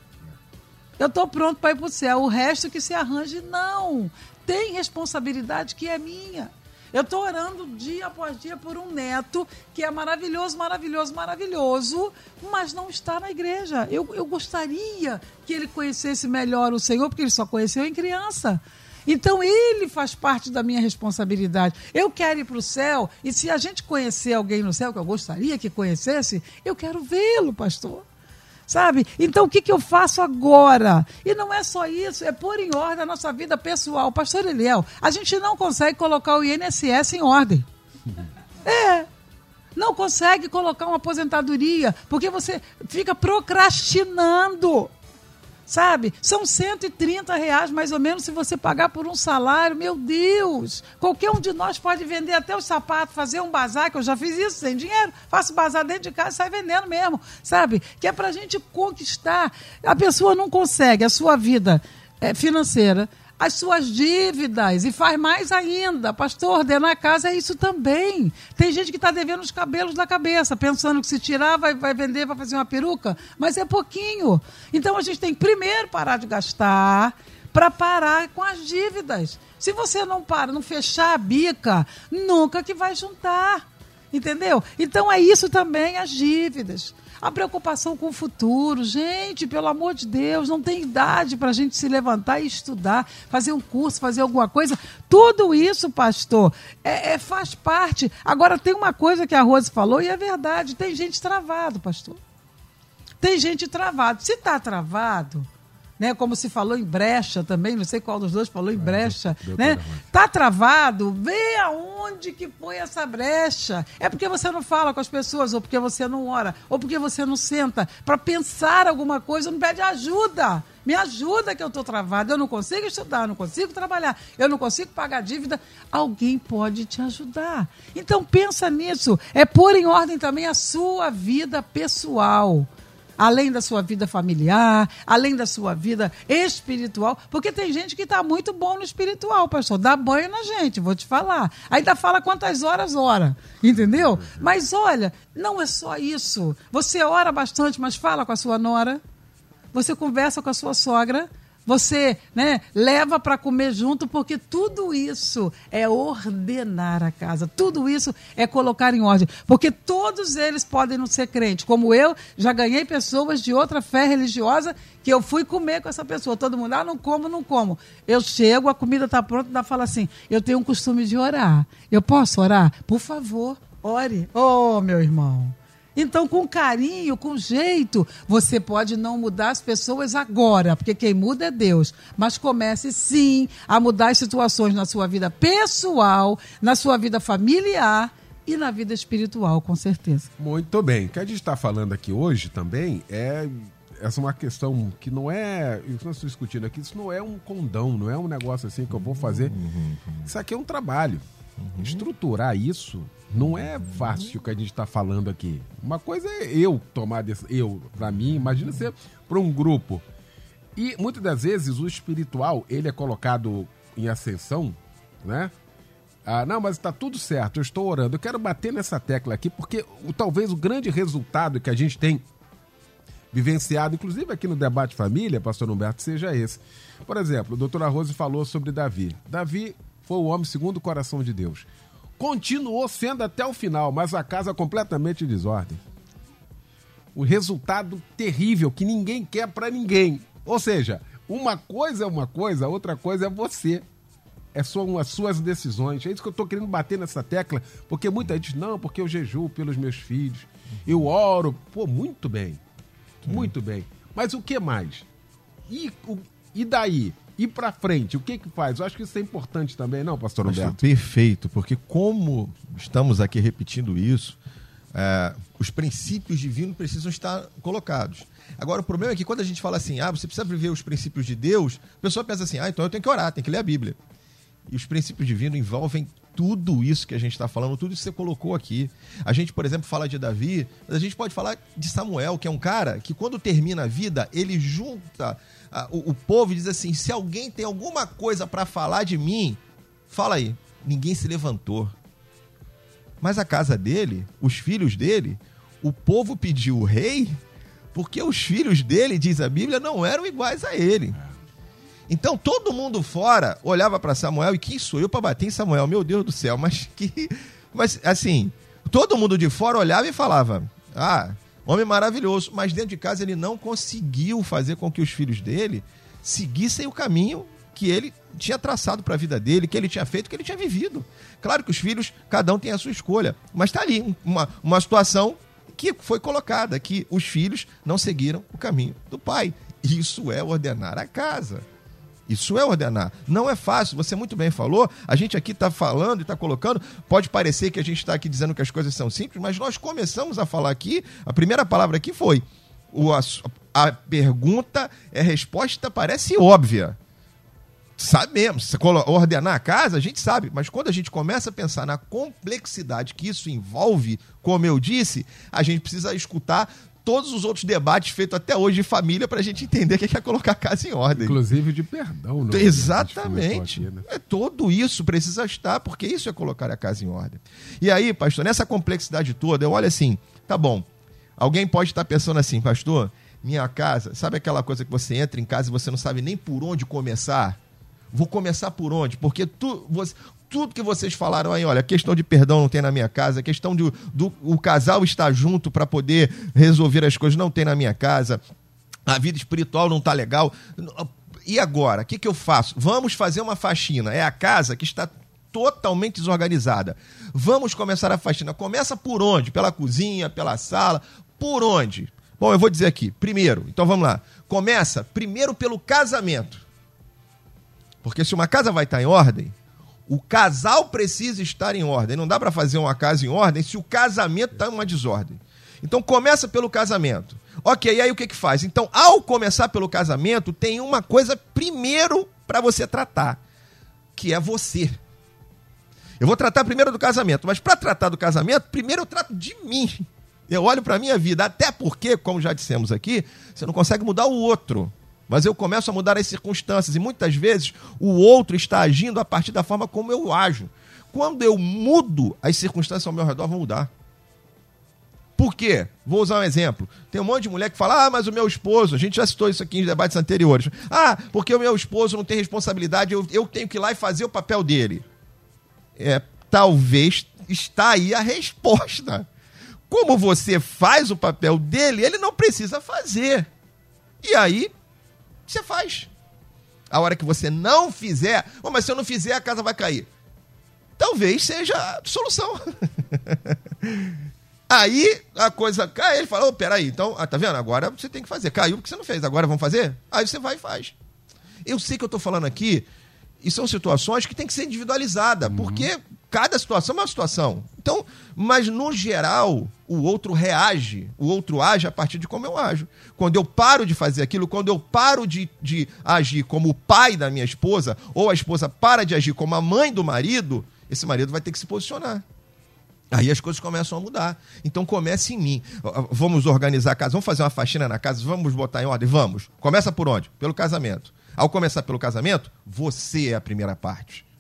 Eu estou pronto para ir para o céu. O resto que se arranje, não. Tem responsabilidade que é minha. Eu estou orando dia após dia por um neto que é maravilhoso, maravilhoso, maravilhoso, mas não está na igreja. Eu, eu gostaria que ele conhecesse melhor o Senhor, porque ele só conheceu em criança. Então ele faz parte da minha responsabilidade. Eu quero ir para o céu, e se a gente conhecer alguém no céu, que eu gostaria que conhecesse, eu quero vê-lo, pastor sabe? Então o que, que eu faço agora? E não é só isso, é pôr em ordem a nossa vida pessoal. Pastor Eliel, a gente não consegue colocar o INSS em ordem. (laughs) É. Não consegue colocar uma aposentadoria, porque você fica procrastinando. Sabe? São 130 reais mais ou menos se você pagar por um salário. Meu Deus! Qualquer um de nós pode vender até o sapato, fazer um bazar, que eu já fiz isso sem dinheiro. Faço bazar dentro de casa e sai vendendo mesmo. Sabe? Que é para a gente conquistar. A pessoa não consegue a sua vida é, financeira as suas dívidas e faz mais ainda. Pastor, ordenar a casa é isso também. Tem gente que está devendo os cabelos da cabeça, pensando que se tirar vai, vai vender, vai fazer uma peruca, mas é pouquinho. Então a gente tem que primeiro parar de gastar para parar com as dívidas. Se você não para, não fechar a bica, nunca que vai juntar. Entendeu? Então é isso também, as dívidas a preocupação com o futuro. Gente, pelo amor de Deus, não tem idade para a gente se levantar e estudar, fazer um curso, fazer alguma coisa. Tudo isso, pastor, é, é, faz parte. Agora, tem uma coisa que a Rose falou e é verdade: tem gente travado, pastor. Tem gente travado. Se está travado, né? Como se falou em brecha também, não sei qual dos dois falou em é, brecha, né? Tá travado, vê aonde que foi essa brecha. É porque você não fala com as pessoas, ou porque você não ora, ou porque você não senta para pensar alguma coisa, não pede ajuda. Me ajuda que eu estou travado, eu não consigo estudar, eu não consigo trabalhar, eu não consigo pagar dívida. Alguém pode te ajudar. Então pensa nisso. É pôr em ordem também a sua vida pessoal além da sua vida familiar, além da sua vida espiritual, porque tem gente que está muito bom no espiritual, pastor, dá banho na gente, vou te falar. Ainda fala quantas horas ora, entendeu? Mas olha, não é só isso. Você ora bastante, mas fala com a sua nora, você conversa com a sua sogra, você né, leva para comer junto, porque tudo isso é ordenar a casa, tudo isso é colocar em ordem. Porque todos eles podem não ser crentes, como eu já ganhei pessoas de outra fé religiosa que eu fui comer com essa pessoa. Todo mundo, ah, não como, não como. Eu chego, a comida está pronta, ela fala assim: eu tenho um costume de orar. Eu posso orar? Por favor, ore. Oh, meu irmão. Então, com carinho, com jeito, você pode não mudar as pessoas agora, porque quem muda é Deus. Mas comece sim a mudar as situações na sua vida pessoal, na sua vida familiar e na vida espiritual, com certeza. Muito bem. O que a gente está falando aqui hoje também é essa é uma questão que não é. Isso que nós estamos discutindo aqui, isso não é um condão, não é um negócio assim que eu vou fazer. Uhum. Isso aqui é um trabalho. Uhum. Estruturar isso não é fácil que a gente está falando aqui. Uma coisa é eu tomar desse, eu para mim, imagina ser para um grupo. E muitas das vezes o espiritual ele é colocado em ascensão, né? Ah, não, mas está tudo certo, eu estou orando. Eu quero bater nessa tecla aqui porque o, talvez o grande resultado que a gente tem vivenciado, inclusive aqui no debate família, pastor Humberto, seja esse. Por exemplo, o doutor Arrose falou sobre Davi. Davi foi o homem segundo o coração de Deus continuou sendo até o final, mas a casa completamente em desordem. O resultado terrível que ninguém quer para ninguém. Ou seja, uma coisa é uma coisa, outra coisa é você. É são as suas decisões. É isso que eu estou querendo bater nessa tecla, porque muita gente, não, porque eu jejuo pelos meus filhos, eu oro. Pô, muito bem. Muito bem. Mas o que mais? E, o, e daí? E para frente, o que que faz? Eu acho que isso é importante também, não, pastor Humberto? Perfeito, porque como estamos aqui repetindo isso, É, os princípios divinos precisam estar colocados. Agora, o problema é que quando a gente fala assim, ah, você precisa viver os princípios de Deus, a pessoa pensa assim, ah, então eu tenho que orar, tenho que ler a Bíblia. E os princípios divinos envolvem tudo isso que a gente está falando, tudo isso que você colocou aqui. A gente, por exemplo, fala de Davi, mas a gente pode falar de Samuel, que é um cara que, quando termina a vida, ele junta a, o, o, povo e diz assim: se alguém tem alguma coisa para falar de mim, fala aí. Ninguém se levantou. Mas a casa dele, os filhos dele, o povo pediu o rei, porque os filhos dele, diz a Bíblia, não eram iguais a ele. Então todo mundo fora olhava para Samuel e quem sou eu para bater em Samuel? Meu Deus do céu, mas que. (laughs) Mas assim, todo mundo de fora olhava e falava: Ah, homem maravilhoso. Mas dentro de casa ele não conseguiu fazer com que os filhos dele seguissem o caminho que ele tinha traçado para a vida dele, que ele tinha feito, que ele tinha vivido. Claro que os filhos, cada um tem a sua escolha, mas está ali uma, uma situação que foi colocada, que os filhos não seguiram o caminho do pai. Isso é ordenar a casa. Isso é ordenar. Não é fácil, você muito bem falou. A gente aqui está falando e está colocando. Pode parecer que a gente está aqui dizendo que as coisas são simples, mas nós começamos a falar aqui. A primeira palavra aqui foi: o, a, a pergunta, a resposta parece óbvia. Sabemos, ordenar a casa, a gente sabe, mas quando a gente começa a pensar na complexidade que isso envolve, como eu disse, a gente precisa escutar todos os outros debates feitos até hoje de família para a gente entender o que é colocar a casa em ordem. Inclusive de perdão. Não, Exatamente. Aqui, né? é, tudo isso precisa estar, porque isso é colocar a casa em ordem. E aí, pastor, nessa complexidade toda, eu olho assim, tá bom, alguém pode estar pensando assim, pastor, minha casa, sabe aquela coisa que você entra em casa e você não sabe nem por onde começar? Vou começar por onde? Porque tu, você, tudo que vocês falaram aí, olha, questão de perdão não tem na minha casa, questão de do, o casal estar junto para poder resolver as coisas não tem na minha casa, a vida espiritual não tá legal. E agora? O que, que eu faço? Vamos fazer uma faxina. É a casa que está totalmente desorganizada. Vamos começar a faxina. Começa por onde? Pela cozinha, pela sala? Por onde? Bom, eu vou dizer aqui. Primeiro, então vamos lá. Começa primeiro pelo casamento. Porque se uma casa vai estar em ordem, o casal precisa estar em ordem. Não dá para fazer uma casa em ordem se o casamento está em uma desordem. Então começa pelo casamento. Ok, aí o que, que faz? Então, ao começar pelo casamento, tem uma coisa primeiro para você tratar, que é você. Eu vou tratar primeiro do casamento, mas para tratar do casamento, primeiro eu trato de mim. Eu olho para minha vida, até porque, como já dissemos aqui, você não consegue mudar o outro mas eu começo a mudar as circunstâncias e muitas vezes o outro está agindo a partir da forma como eu ajo. Quando eu mudo, as circunstâncias ao meu redor vão mudar. Por quê? Vou usar um exemplo. Tem um monte de mulher que fala: ah, mas o meu esposo, a gente já citou isso aqui em debates anteriores. Ah, porque o meu esposo não tem responsabilidade, eu, eu tenho que ir lá e fazer o papel dele. É, talvez está aí a resposta. Como você faz o papel dele, ele não precisa fazer. E aí você faz. A hora que você não fizer, oh, mas se eu não fizer, a casa vai cair. Talvez seja a solução. (laughs) Aí a coisa cai, ele fala: oh, peraí, então, ah, tá vendo? Agora você tem que fazer. Caiu porque você não fez, agora vamos fazer? Aí você vai e faz. Eu sei que eu estou falando aqui, e são situações que tem que ser individualizada, uhum. porque cada situação é uma situação. Então, mas no geral, o outro reage, o outro age a partir de como eu ajo. Quando eu paro de fazer aquilo, quando eu paro de, de agir como o pai da minha esposa, ou a esposa para de agir como a mãe do marido, esse marido vai ter que se posicionar. Aí as coisas começam a mudar. Então comece em mim. Vamos organizar a casa, vamos fazer uma faxina na casa, vamos botar em ordem? Vamos. Começa por onde? Pelo casamento. Ao começar pelo casamento, você é a primeira parte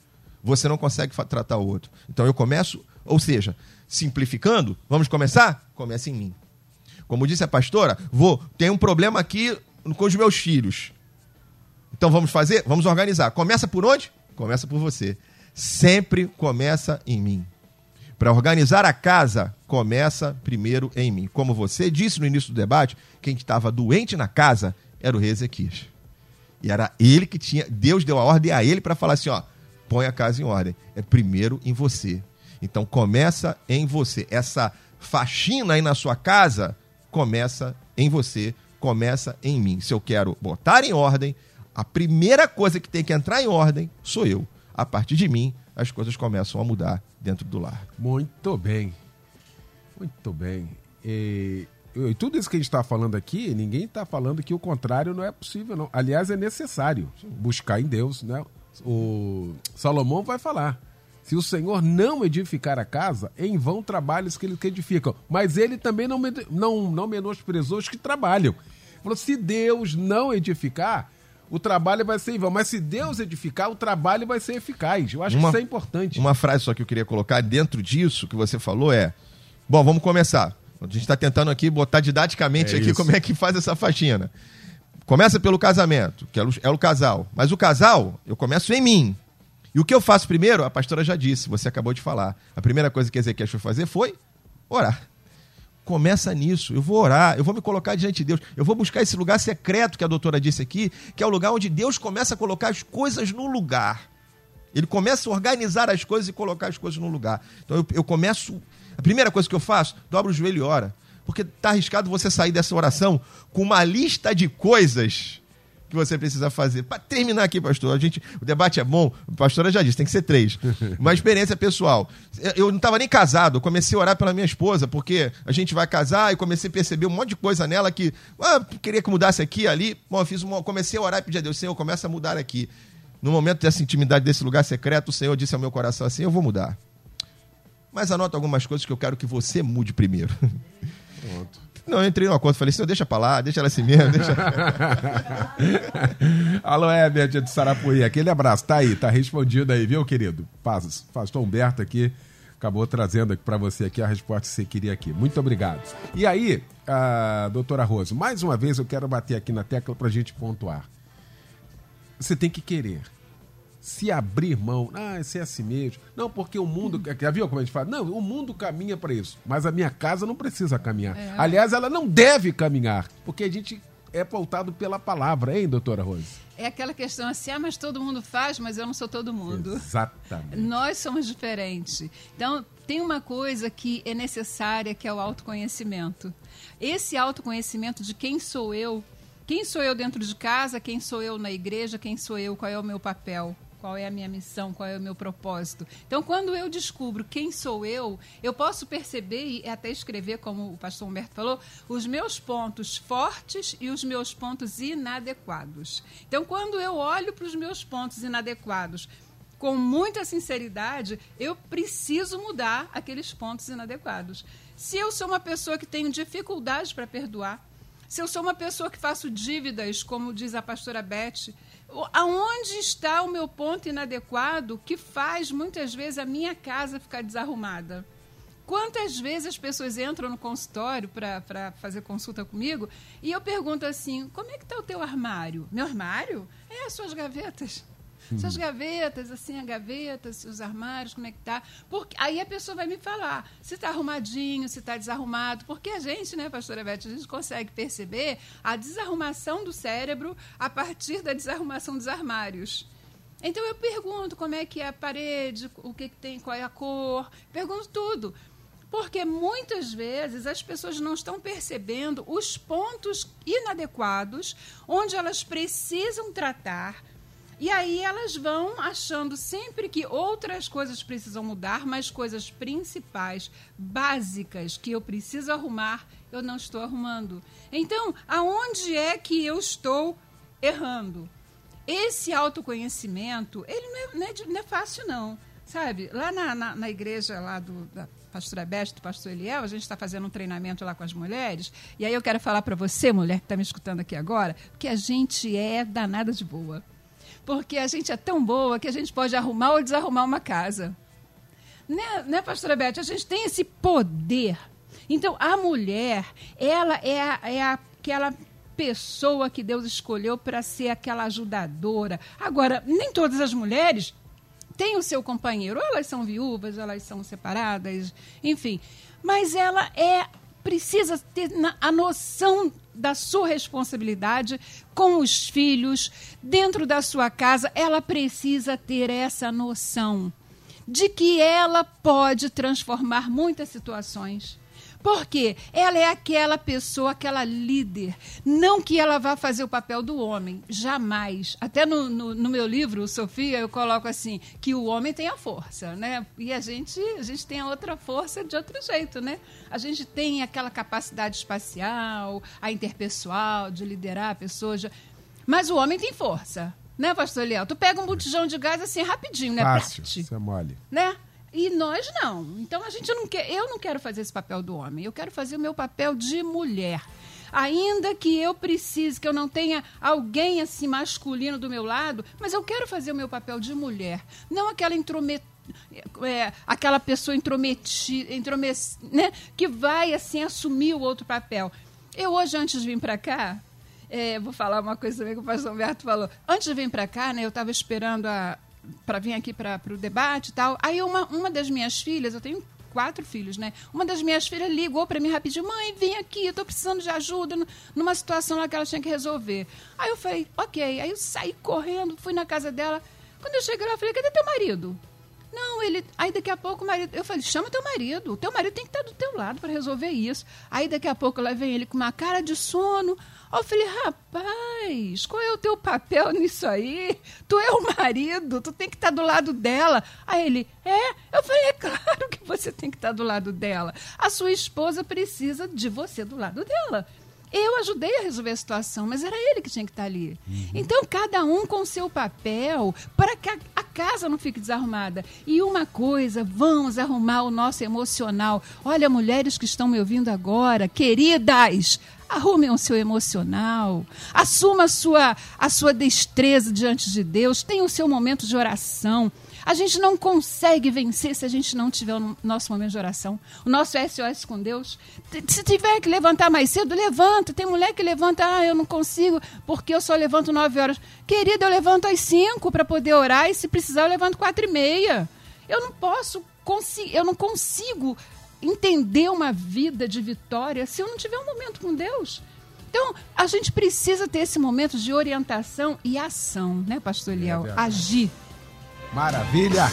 você não consegue tratar o outro. Então eu começo, ou seja, simplificando, vamos começar? Comece em mim. Como disse a pastora, vou, tem um problema aqui com os meus filhos. Então vamos fazer? Vamos organizar. Começa por onde? Começa por você. Sempre começa em mim. Para organizar a casa, começa primeiro em mim. Como você disse no início do debate, quem estava doente na casa era o rei Ezequias. E era ele que tinha, Deus deu a ordem a ele para falar assim, ó, põe a casa em ordem. É primeiro em você. Então começa em você. Essa faxina aí na sua casa começa em você, começa em mim. Se eu quero botar em ordem, a primeira coisa que tem que entrar em ordem sou eu. A partir de mim, as coisas começam a mudar dentro do lar. Muito bem. Muito bem. E, e tudo isso que a gente está falando aqui, ninguém está falando que o contrário não é possível, não. Aliás, é necessário buscar em Deus, né? O Salomão vai falar. Se o Senhor não edificar a casa, em vão trabalhos que eles que edificam. Mas ele também não, não, não menosprezou os que trabalham. Falou, se Deus não edificar, o trabalho vai ser em vão. Mas se Deus edificar, o trabalho vai ser eficaz. Eu acho uma, que isso é importante. Uma frase só que eu queria colocar dentro disso que você falou é: Bom, vamos começar. A gente está tentando aqui botar didaticamente é aqui isso. como é que faz essa faxina. Começa pelo casamento, que é o, é o casal. Mas o casal, eu começo em mim. E o que eu faço primeiro, a pastora já disse, você acabou de falar. A primeira coisa que Ezequiel foi fazer foi orar. Começa nisso. Eu vou orar, eu vou me colocar diante de Deus. Eu vou buscar esse lugar secreto que a doutora disse aqui, que é o lugar onde Deus começa a colocar as coisas no lugar. Ele começa a organizar as coisas e colocar as coisas no lugar. Então eu, eu começo. A primeira coisa que eu faço, dobro o joelho e ora. Porque está arriscado você sair dessa oração com uma lista de coisas que você precisa fazer. Para terminar aqui, pastor, a gente, o debate é bom, a pastora já disse, tem que ser três. (laughs) Uma experiência pessoal. Eu não estava nem casado, eu comecei a orar pela minha esposa, porque a gente vai casar e comecei a perceber um monte de coisa nela que ah, queria que mudasse aqui, ali. Bom, eu fiz uma, comecei a orar e pedir a Deus, Senhor, começa a mudar aqui. No momento dessa intimidade, desse lugar secreto, o Senhor disse ao meu coração assim: eu vou mudar. Mas anota algumas coisas que eu quero que você mude primeiro. (laughs) Pronto. Não, eu entrei no acordo, falei, senhor, deixa pra lá, deixa ela assim mesmo, deixa... (laughs) Alô, Herbert de Sarapuí, aquele abraço, tá aí, tá respondido aí, viu, querido? Paz, pastor Humberto aqui, acabou trazendo para você aqui a resposta que você queria aqui. Muito obrigado. E aí, a doutora Rosa, mais uma vez eu quero bater aqui na tecla pra gente pontuar. Você tem que querer se abrir mão, ah, isso é assim mesmo. Não, porque o mundo. Já viu como a gente fala? Não, o mundo caminha para isso. Mas a minha casa não precisa caminhar. É. Aliás, ela não deve caminhar. Porque a gente é pautado pela palavra, hein, doutora Rose? É aquela questão assim, ah, mas todo mundo faz, mas eu não sou todo mundo. Exatamente. (laughs) Nós somos diferentes. Então, tem uma coisa que é necessária, que é o autoconhecimento. Esse autoconhecimento de quem sou eu, quem sou eu dentro de casa, quem sou eu na igreja, quem sou eu, qual é o meu papel qual é a minha missão, qual é o meu propósito. Então, quando eu descubro quem sou eu, eu posso perceber e até escrever, como o pastor Humberto falou, os meus pontos fortes e os meus pontos inadequados. Então, quando eu olho para os meus pontos inadequados, com muita sinceridade, eu preciso mudar aqueles pontos inadequados. Se eu sou uma pessoa que tenho dificuldade para perdoar, se eu sou uma pessoa que faço dívidas, como diz a pastora Beth, aonde está o meu ponto inadequado que faz muitas vezes a minha casa ficar desarrumada? Quantas vezes as pessoas entram no consultório para fazer consulta comigo e eu pergunto assim: como é que está o teu armário? Meu armário? É as suas gavetas. Suas gavetas, assim, a gavetas, os armários, como é que tá? Porque aí a pessoa vai me falar se está arrumadinho, se está desarrumado, porque a gente, né, pastora Beth, a gente consegue perceber a desarrumação do cérebro a partir da desarrumação dos armários. Então eu pergunto como é que é a parede, o que, que tem, qual é a cor, pergunto tudo. Porque muitas vezes as pessoas não estão percebendo os pontos inadequados onde elas precisam tratar e aí elas vão achando sempre que outras coisas precisam mudar, mas coisas principais, básicas, que eu preciso arrumar, eu não estou arrumando. Então, aonde é que eu estou errando? Esse autoconhecimento, ele não é, não é, não é fácil, não. Sabe, lá na, na, na igreja lá do, da pastora Beste, do pastor Eliel, a gente está fazendo um treinamento lá com as mulheres. E aí eu quero falar para você, mulher que está me escutando aqui agora, que a gente é danada de boa porque a gente é tão boa que a gente pode arrumar ou desarrumar uma casa. Né, né pastora Beth? A gente tem esse poder. Então, a mulher, ela é, a, é aquela pessoa que Deus escolheu para ser aquela ajudadora. Agora, nem todas as mulheres têm o seu companheiro. Elas são viúvas, elas são separadas, enfim. Mas ela é precisa ter a noção da sua responsabilidade com os filhos, dentro da sua casa, ela precisa ter essa noção de que ela pode transformar muitas situações. Porque ela é aquela pessoa, aquela líder. Não que ela vá fazer o papel do homem, jamais. Até no, no, no, meu livro, Sofia, eu coloco assim, que o homem tem a força, né? E a gente, a gente tem a outra força de outro jeito, né? A gente tem aquela capacidade espacial, a interpessoal, de liderar pessoas. Mas o homem tem força, né, pastor Léo? Tu pega um botijão de gás assim rapidinho, né? Fácil, você é mole. Né? E nós não. Então a gente não quer. Eu não quero fazer esse papel do homem. Eu quero fazer o meu papel de mulher. Ainda que eu precise, que eu não tenha alguém assim masculino do meu lado, mas eu quero fazer o meu papel de mulher. Não aquela intromet é, aquela pessoa intrometida, intromet, né, que vai assim assumir o outro papel. Eu hoje antes de vir para cá, é, vou falar uma coisa também que o pastor Humberto falou. Antes de vir para cá, né, eu estava esperando a, para vir aqui para o debate e tal. Aí uma, uma das minhas filhas, eu tenho quatro filhos, né? Uma das minhas filhas ligou para mim rapidinho, mãe, vem aqui, eu tô precisando de ajuda numa situação lá que ela tinha que resolver. Aí eu falei, ok. Aí eu saí correndo, fui na casa dela. Quando eu cheguei lá, eu falei, cadê teu marido? Não, ele. Aí daqui a pouco o marido. Eu falei, chama teu marido. O teu marido tem que estar do teu lado para resolver isso. Aí daqui a pouco lá vem ele com uma cara de sono. Eu falei, rapaz, qual é o teu papel nisso aí? Tu é o marido, tu tem que estar do lado dela. Aí ele, é? Eu falei, é claro que você tem que estar do lado dela. A sua esposa precisa de você do lado dela. Eu ajudei a resolver a situação, mas era ele que tinha que estar ali. Uhum. Então, cada um com o seu papel para que casa não fique desarrumada. E uma coisa, vamos arrumar o nosso emocional. Olha, mulheres que estão me ouvindo agora, queridas, arrumem o seu emocional, assuma a sua, a sua destreza diante de Deus, tenha o seu momento de oração. A gente não consegue vencer se a gente não tiver o nosso momento de oração. O nosso SOS com Deus. Se tiver que levantar mais cedo, levanta. Tem mulher que levanta, ah, eu não consigo, porque eu só levanto nove horas. Querida, eu levanto às cinco para poder orar e se precisar eu levanto quatro e meia. Eu não posso, eu não consigo entender uma vida de vitória se eu não tiver um momento com Deus. Então, a gente precisa ter esse momento de orientação e ação, né, pastor Eliel? É Agir. Maravilha!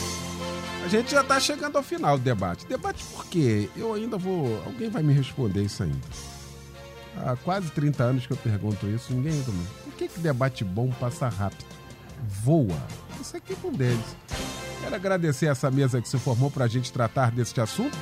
A gente já está chegando ao final do debate. Debate por quê? Eu ainda vou. Alguém vai me responder isso ainda. Há quase 30 anos que eu pergunto isso, ninguém ainda. Por que, que debate bom passa rápido? Voa. Isso aqui é um deles. Quero agradecer essa mesa que se formou para a gente tratar deste assunto.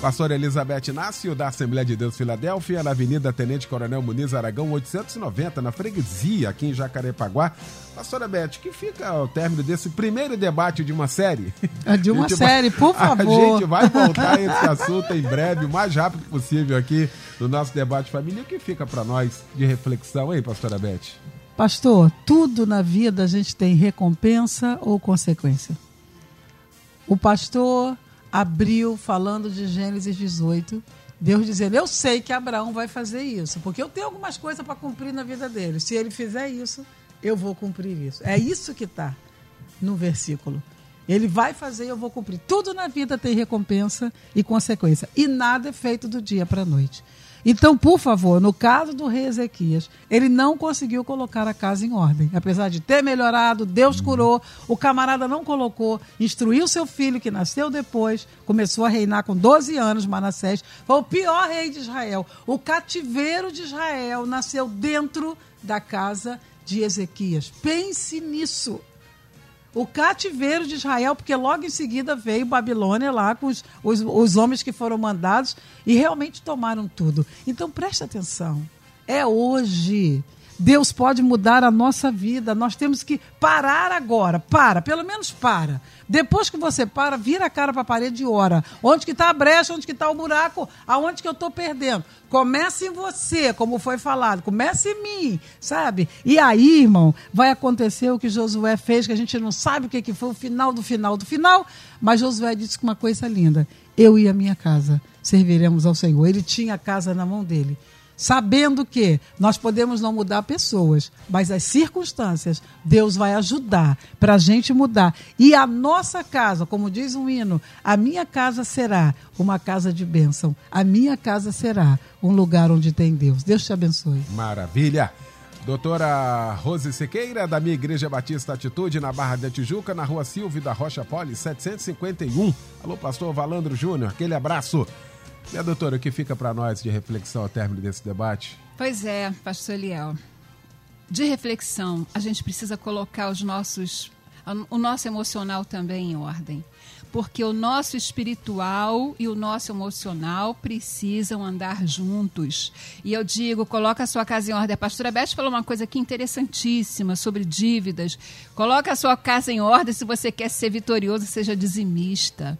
Pastor Elizabeth Inácio, da Assembleia de Deus Filadélfia, na Avenida Tenente Coronel Muniz Aragão, 890, na Freguesia, aqui em Jacarepaguá. Pastora Beth, que fica ao término desse primeiro debate de uma série? É (laughs) de uma série, vai, por (laughs) favor. A gente vai voltar a esse assunto em breve, o mais rápido possível aqui no nosso debate família. O que fica para nós de reflexão aí, pastora Beth? Pastor, tudo na vida a gente tem recompensa ou consequência. O pastor abriu falando de Gênesis 18. Deus dizendo: Eu sei que Abraão vai fazer isso, porque eu tenho algumas coisas para cumprir na vida dele. Se ele fizer isso, eu vou cumprir isso. É isso que está no versículo. Ele vai fazer e eu vou cumprir. Tudo na vida tem recompensa e consequência. E nada é feito do dia para a noite. Então, por favor, no caso do rei Ezequias, ele não conseguiu colocar a casa em ordem. Apesar de ter melhorado, Deus curou, o camarada não colocou, instruiu seu filho, que nasceu depois, começou a reinar com 12 anos, Manassés, foi o pior rei de Israel. O cativeiro de Israel nasceu dentro da casa de Ezequias. Pense nisso o cativeiro de Israel, porque logo em seguida veio Babilônia lá com os, os, os homens que foram mandados e realmente tomaram tudo. Então preste atenção. É hoje. Deus pode mudar a nossa vida. Nós temos que parar agora. Para, pelo menos para. Depois que você para, vira a cara para a parede e ora. Onde que está a brecha, onde que está o buraco, aonde que eu estou perdendo. Comece em você, como foi falado. Comece em mim, sabe? E aí, irmão, vai acontecer o que Josué fez, que a gente não sabe o que, que foi o final do final do final, mas Josué disse uma coisa linda. Eu e a minha casa serviremos ao Senhor. Ele tinha a casa na mão dele sabendo que nós podemos não mudar pessoas, mas as circunstâncias, Deus vai ajudar para a gente mudar. E a nossa casa, como diz um hino, a minha casa será uma casa de bênção, a minha casa será um lugar onde tem Deus. Deus te abençoe. Maravilha! Doutora Rose Sequeira, da minha Igreja Batista Atitude, na Barra da Tijuca, na rua Silvio da Rocha Poli, 751. Alô, pastor Valandro Júnior, aquele abraço. Minha doutora, o que fica para nós de reflexão ao término desse debate? Pois é, pastor Eliel. De reflexão, a gente precisa colocar os nossos, o nosso emocional também em ordem. Porque o nosso espiritual e o nosso emocional precisam andar juntos. E eu digo, coloca a sua casa em ordem. A pastora Beth falou uma coisa aqui interessantíssima sobre dívidas. Coloca a sua casa em ordem se você quer ser vitorioso, seja dizimista.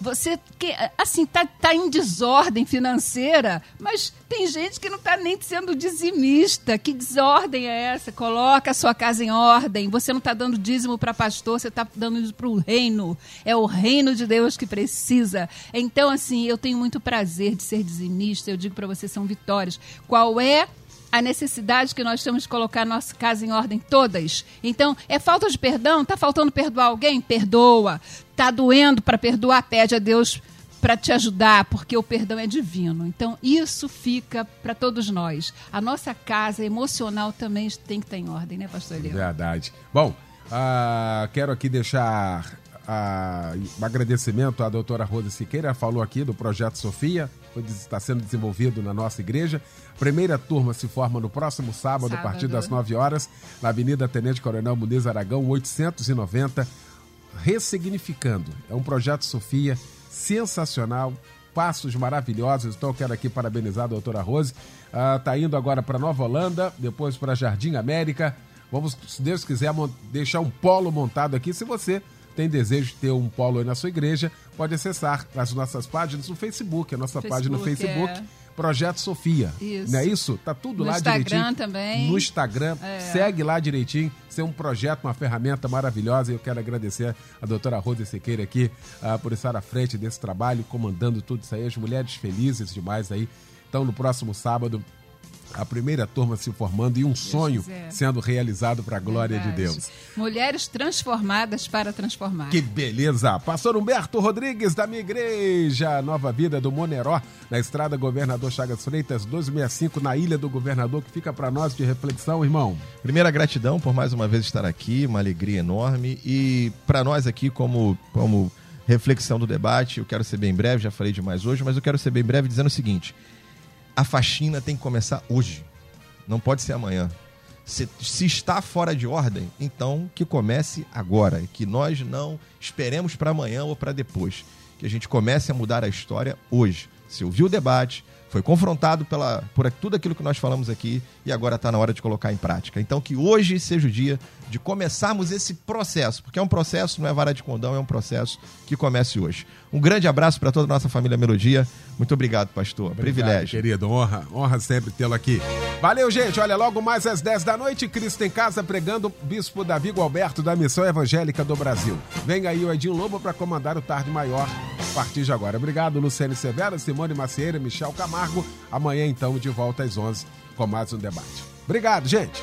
Você que assim tá, tá em desordem financeira, mas tem gente que não está nem sendo dizimista. Que desordem é essa? Coloca a sua casa em ordem. Você não está dando dízimo para pastor, você está dando para o reino. É o reino de Deus que precisa. Então, assim, eu tenho muito prazer de ser dizimista. Eu digo para você, são vitórias. Qual é a necessidade que nós temos de colocar nossa casa em ordem todas. Então, é falta de perdão? Está faltando perdoar alguém? Perdoa. Está doendo para perdoar? Pede a Deus para te ajudar, porque o perdão é divino. Então, isso fica para todos nós. A nossa casa emocional também tem que estar em ordem, né, pastor Leão? Verdade. Bom, uh, quero aqui deixar uh, um agradecimento à doutora Rosa Siqueira, falou aqui do Projeto Sofia, está sendo desenvolvido na nossa igreja. Primeira turma se forma no próximo sábado, sábado. a partir das 9 horas, na Avenida Tenente Coronel Muniz Aragão, 890, ressignificando. É um projeto Sofia sensacional, passos maravilhosos. Então, eu quero aqui parabenizar a doutora Rose. Está ah, uh, indo agora para Nova Holanda, depois para Jardim América. Vamos, se Deus quiser, deixar um polo montado aqui. Se você tem desejo de ter um polo aí na sua igreja, pode acessar as nossas páginas no Facebook, a nossa Facebook, página no Facebook. É. Projeto Sofia. Isso. Não é isso? Tá tudo no lá Instagram direitinho. também. No Instagram. É. Segue lá direitinho. Isso é um projeto, uma ferramenta maravilhosa. E eu quero agradecer a doutora Rosa Sequeira aqui uh, por estar à frente desse trabalho, comandando tudo isso aí. As mulheres felizes demais aí. Então, no próximo sábado, a primeira turma se formando e um Deus sonho quiser. sendo realizado para a glória Verdade. de Deus. Mulheres transformadas para transformar. Que beleza! Pastor Humberto Rodrigues, da minha igreja, Nova Vida do Moneró, na estrada Governador Chagas Freitas, 265, na Ilha do Governador, que fica para nós de reflexão, irmão. Primeira gratidão por mais uma vez estar aqui, uma alegria enorme. E para nós aqui, como, como reflexão do debate, eu quero ser bem breve, já falei demais hoje, mas eu quero ser bem breve dizendo o seguinte a faxina tem que começar hoje. Não pode ser amanhã. Se, se, está fora de ordem, então que comece agora. Que nós não esperemos para amanhã ou para depois. Que a gente comece a mudar a história hoje. Se ouviu o debate, foi confrontado pela, por tudo aquilo que nós falamos aqui e agora está na hora de colocar em prática. Então, que hoje seja o dia de começarmos esse processo, porque é um processo, não é vara de condão, é um processo que comece hoje. Um grande abraço para toda a nossa família Melodia. Muito obrigado, pastor. Obrigado, Privilégio. Querido, honra, honra sempre tê-lo aqui. Valeu, gente. Olha, logo mais às 10 da noite, Cristo em Casa pregando Bispo Davi Alberto da Missão Evangélica do Brasil. Vem aí o Edinho Lobo para comandar o Tarde Maior a partir de agora. Obrigado, Luciane Severo, Simone Macieira, Michel Camargo. Amanhã, então, de volta às 11 com mais um debate. Obrigado, gente.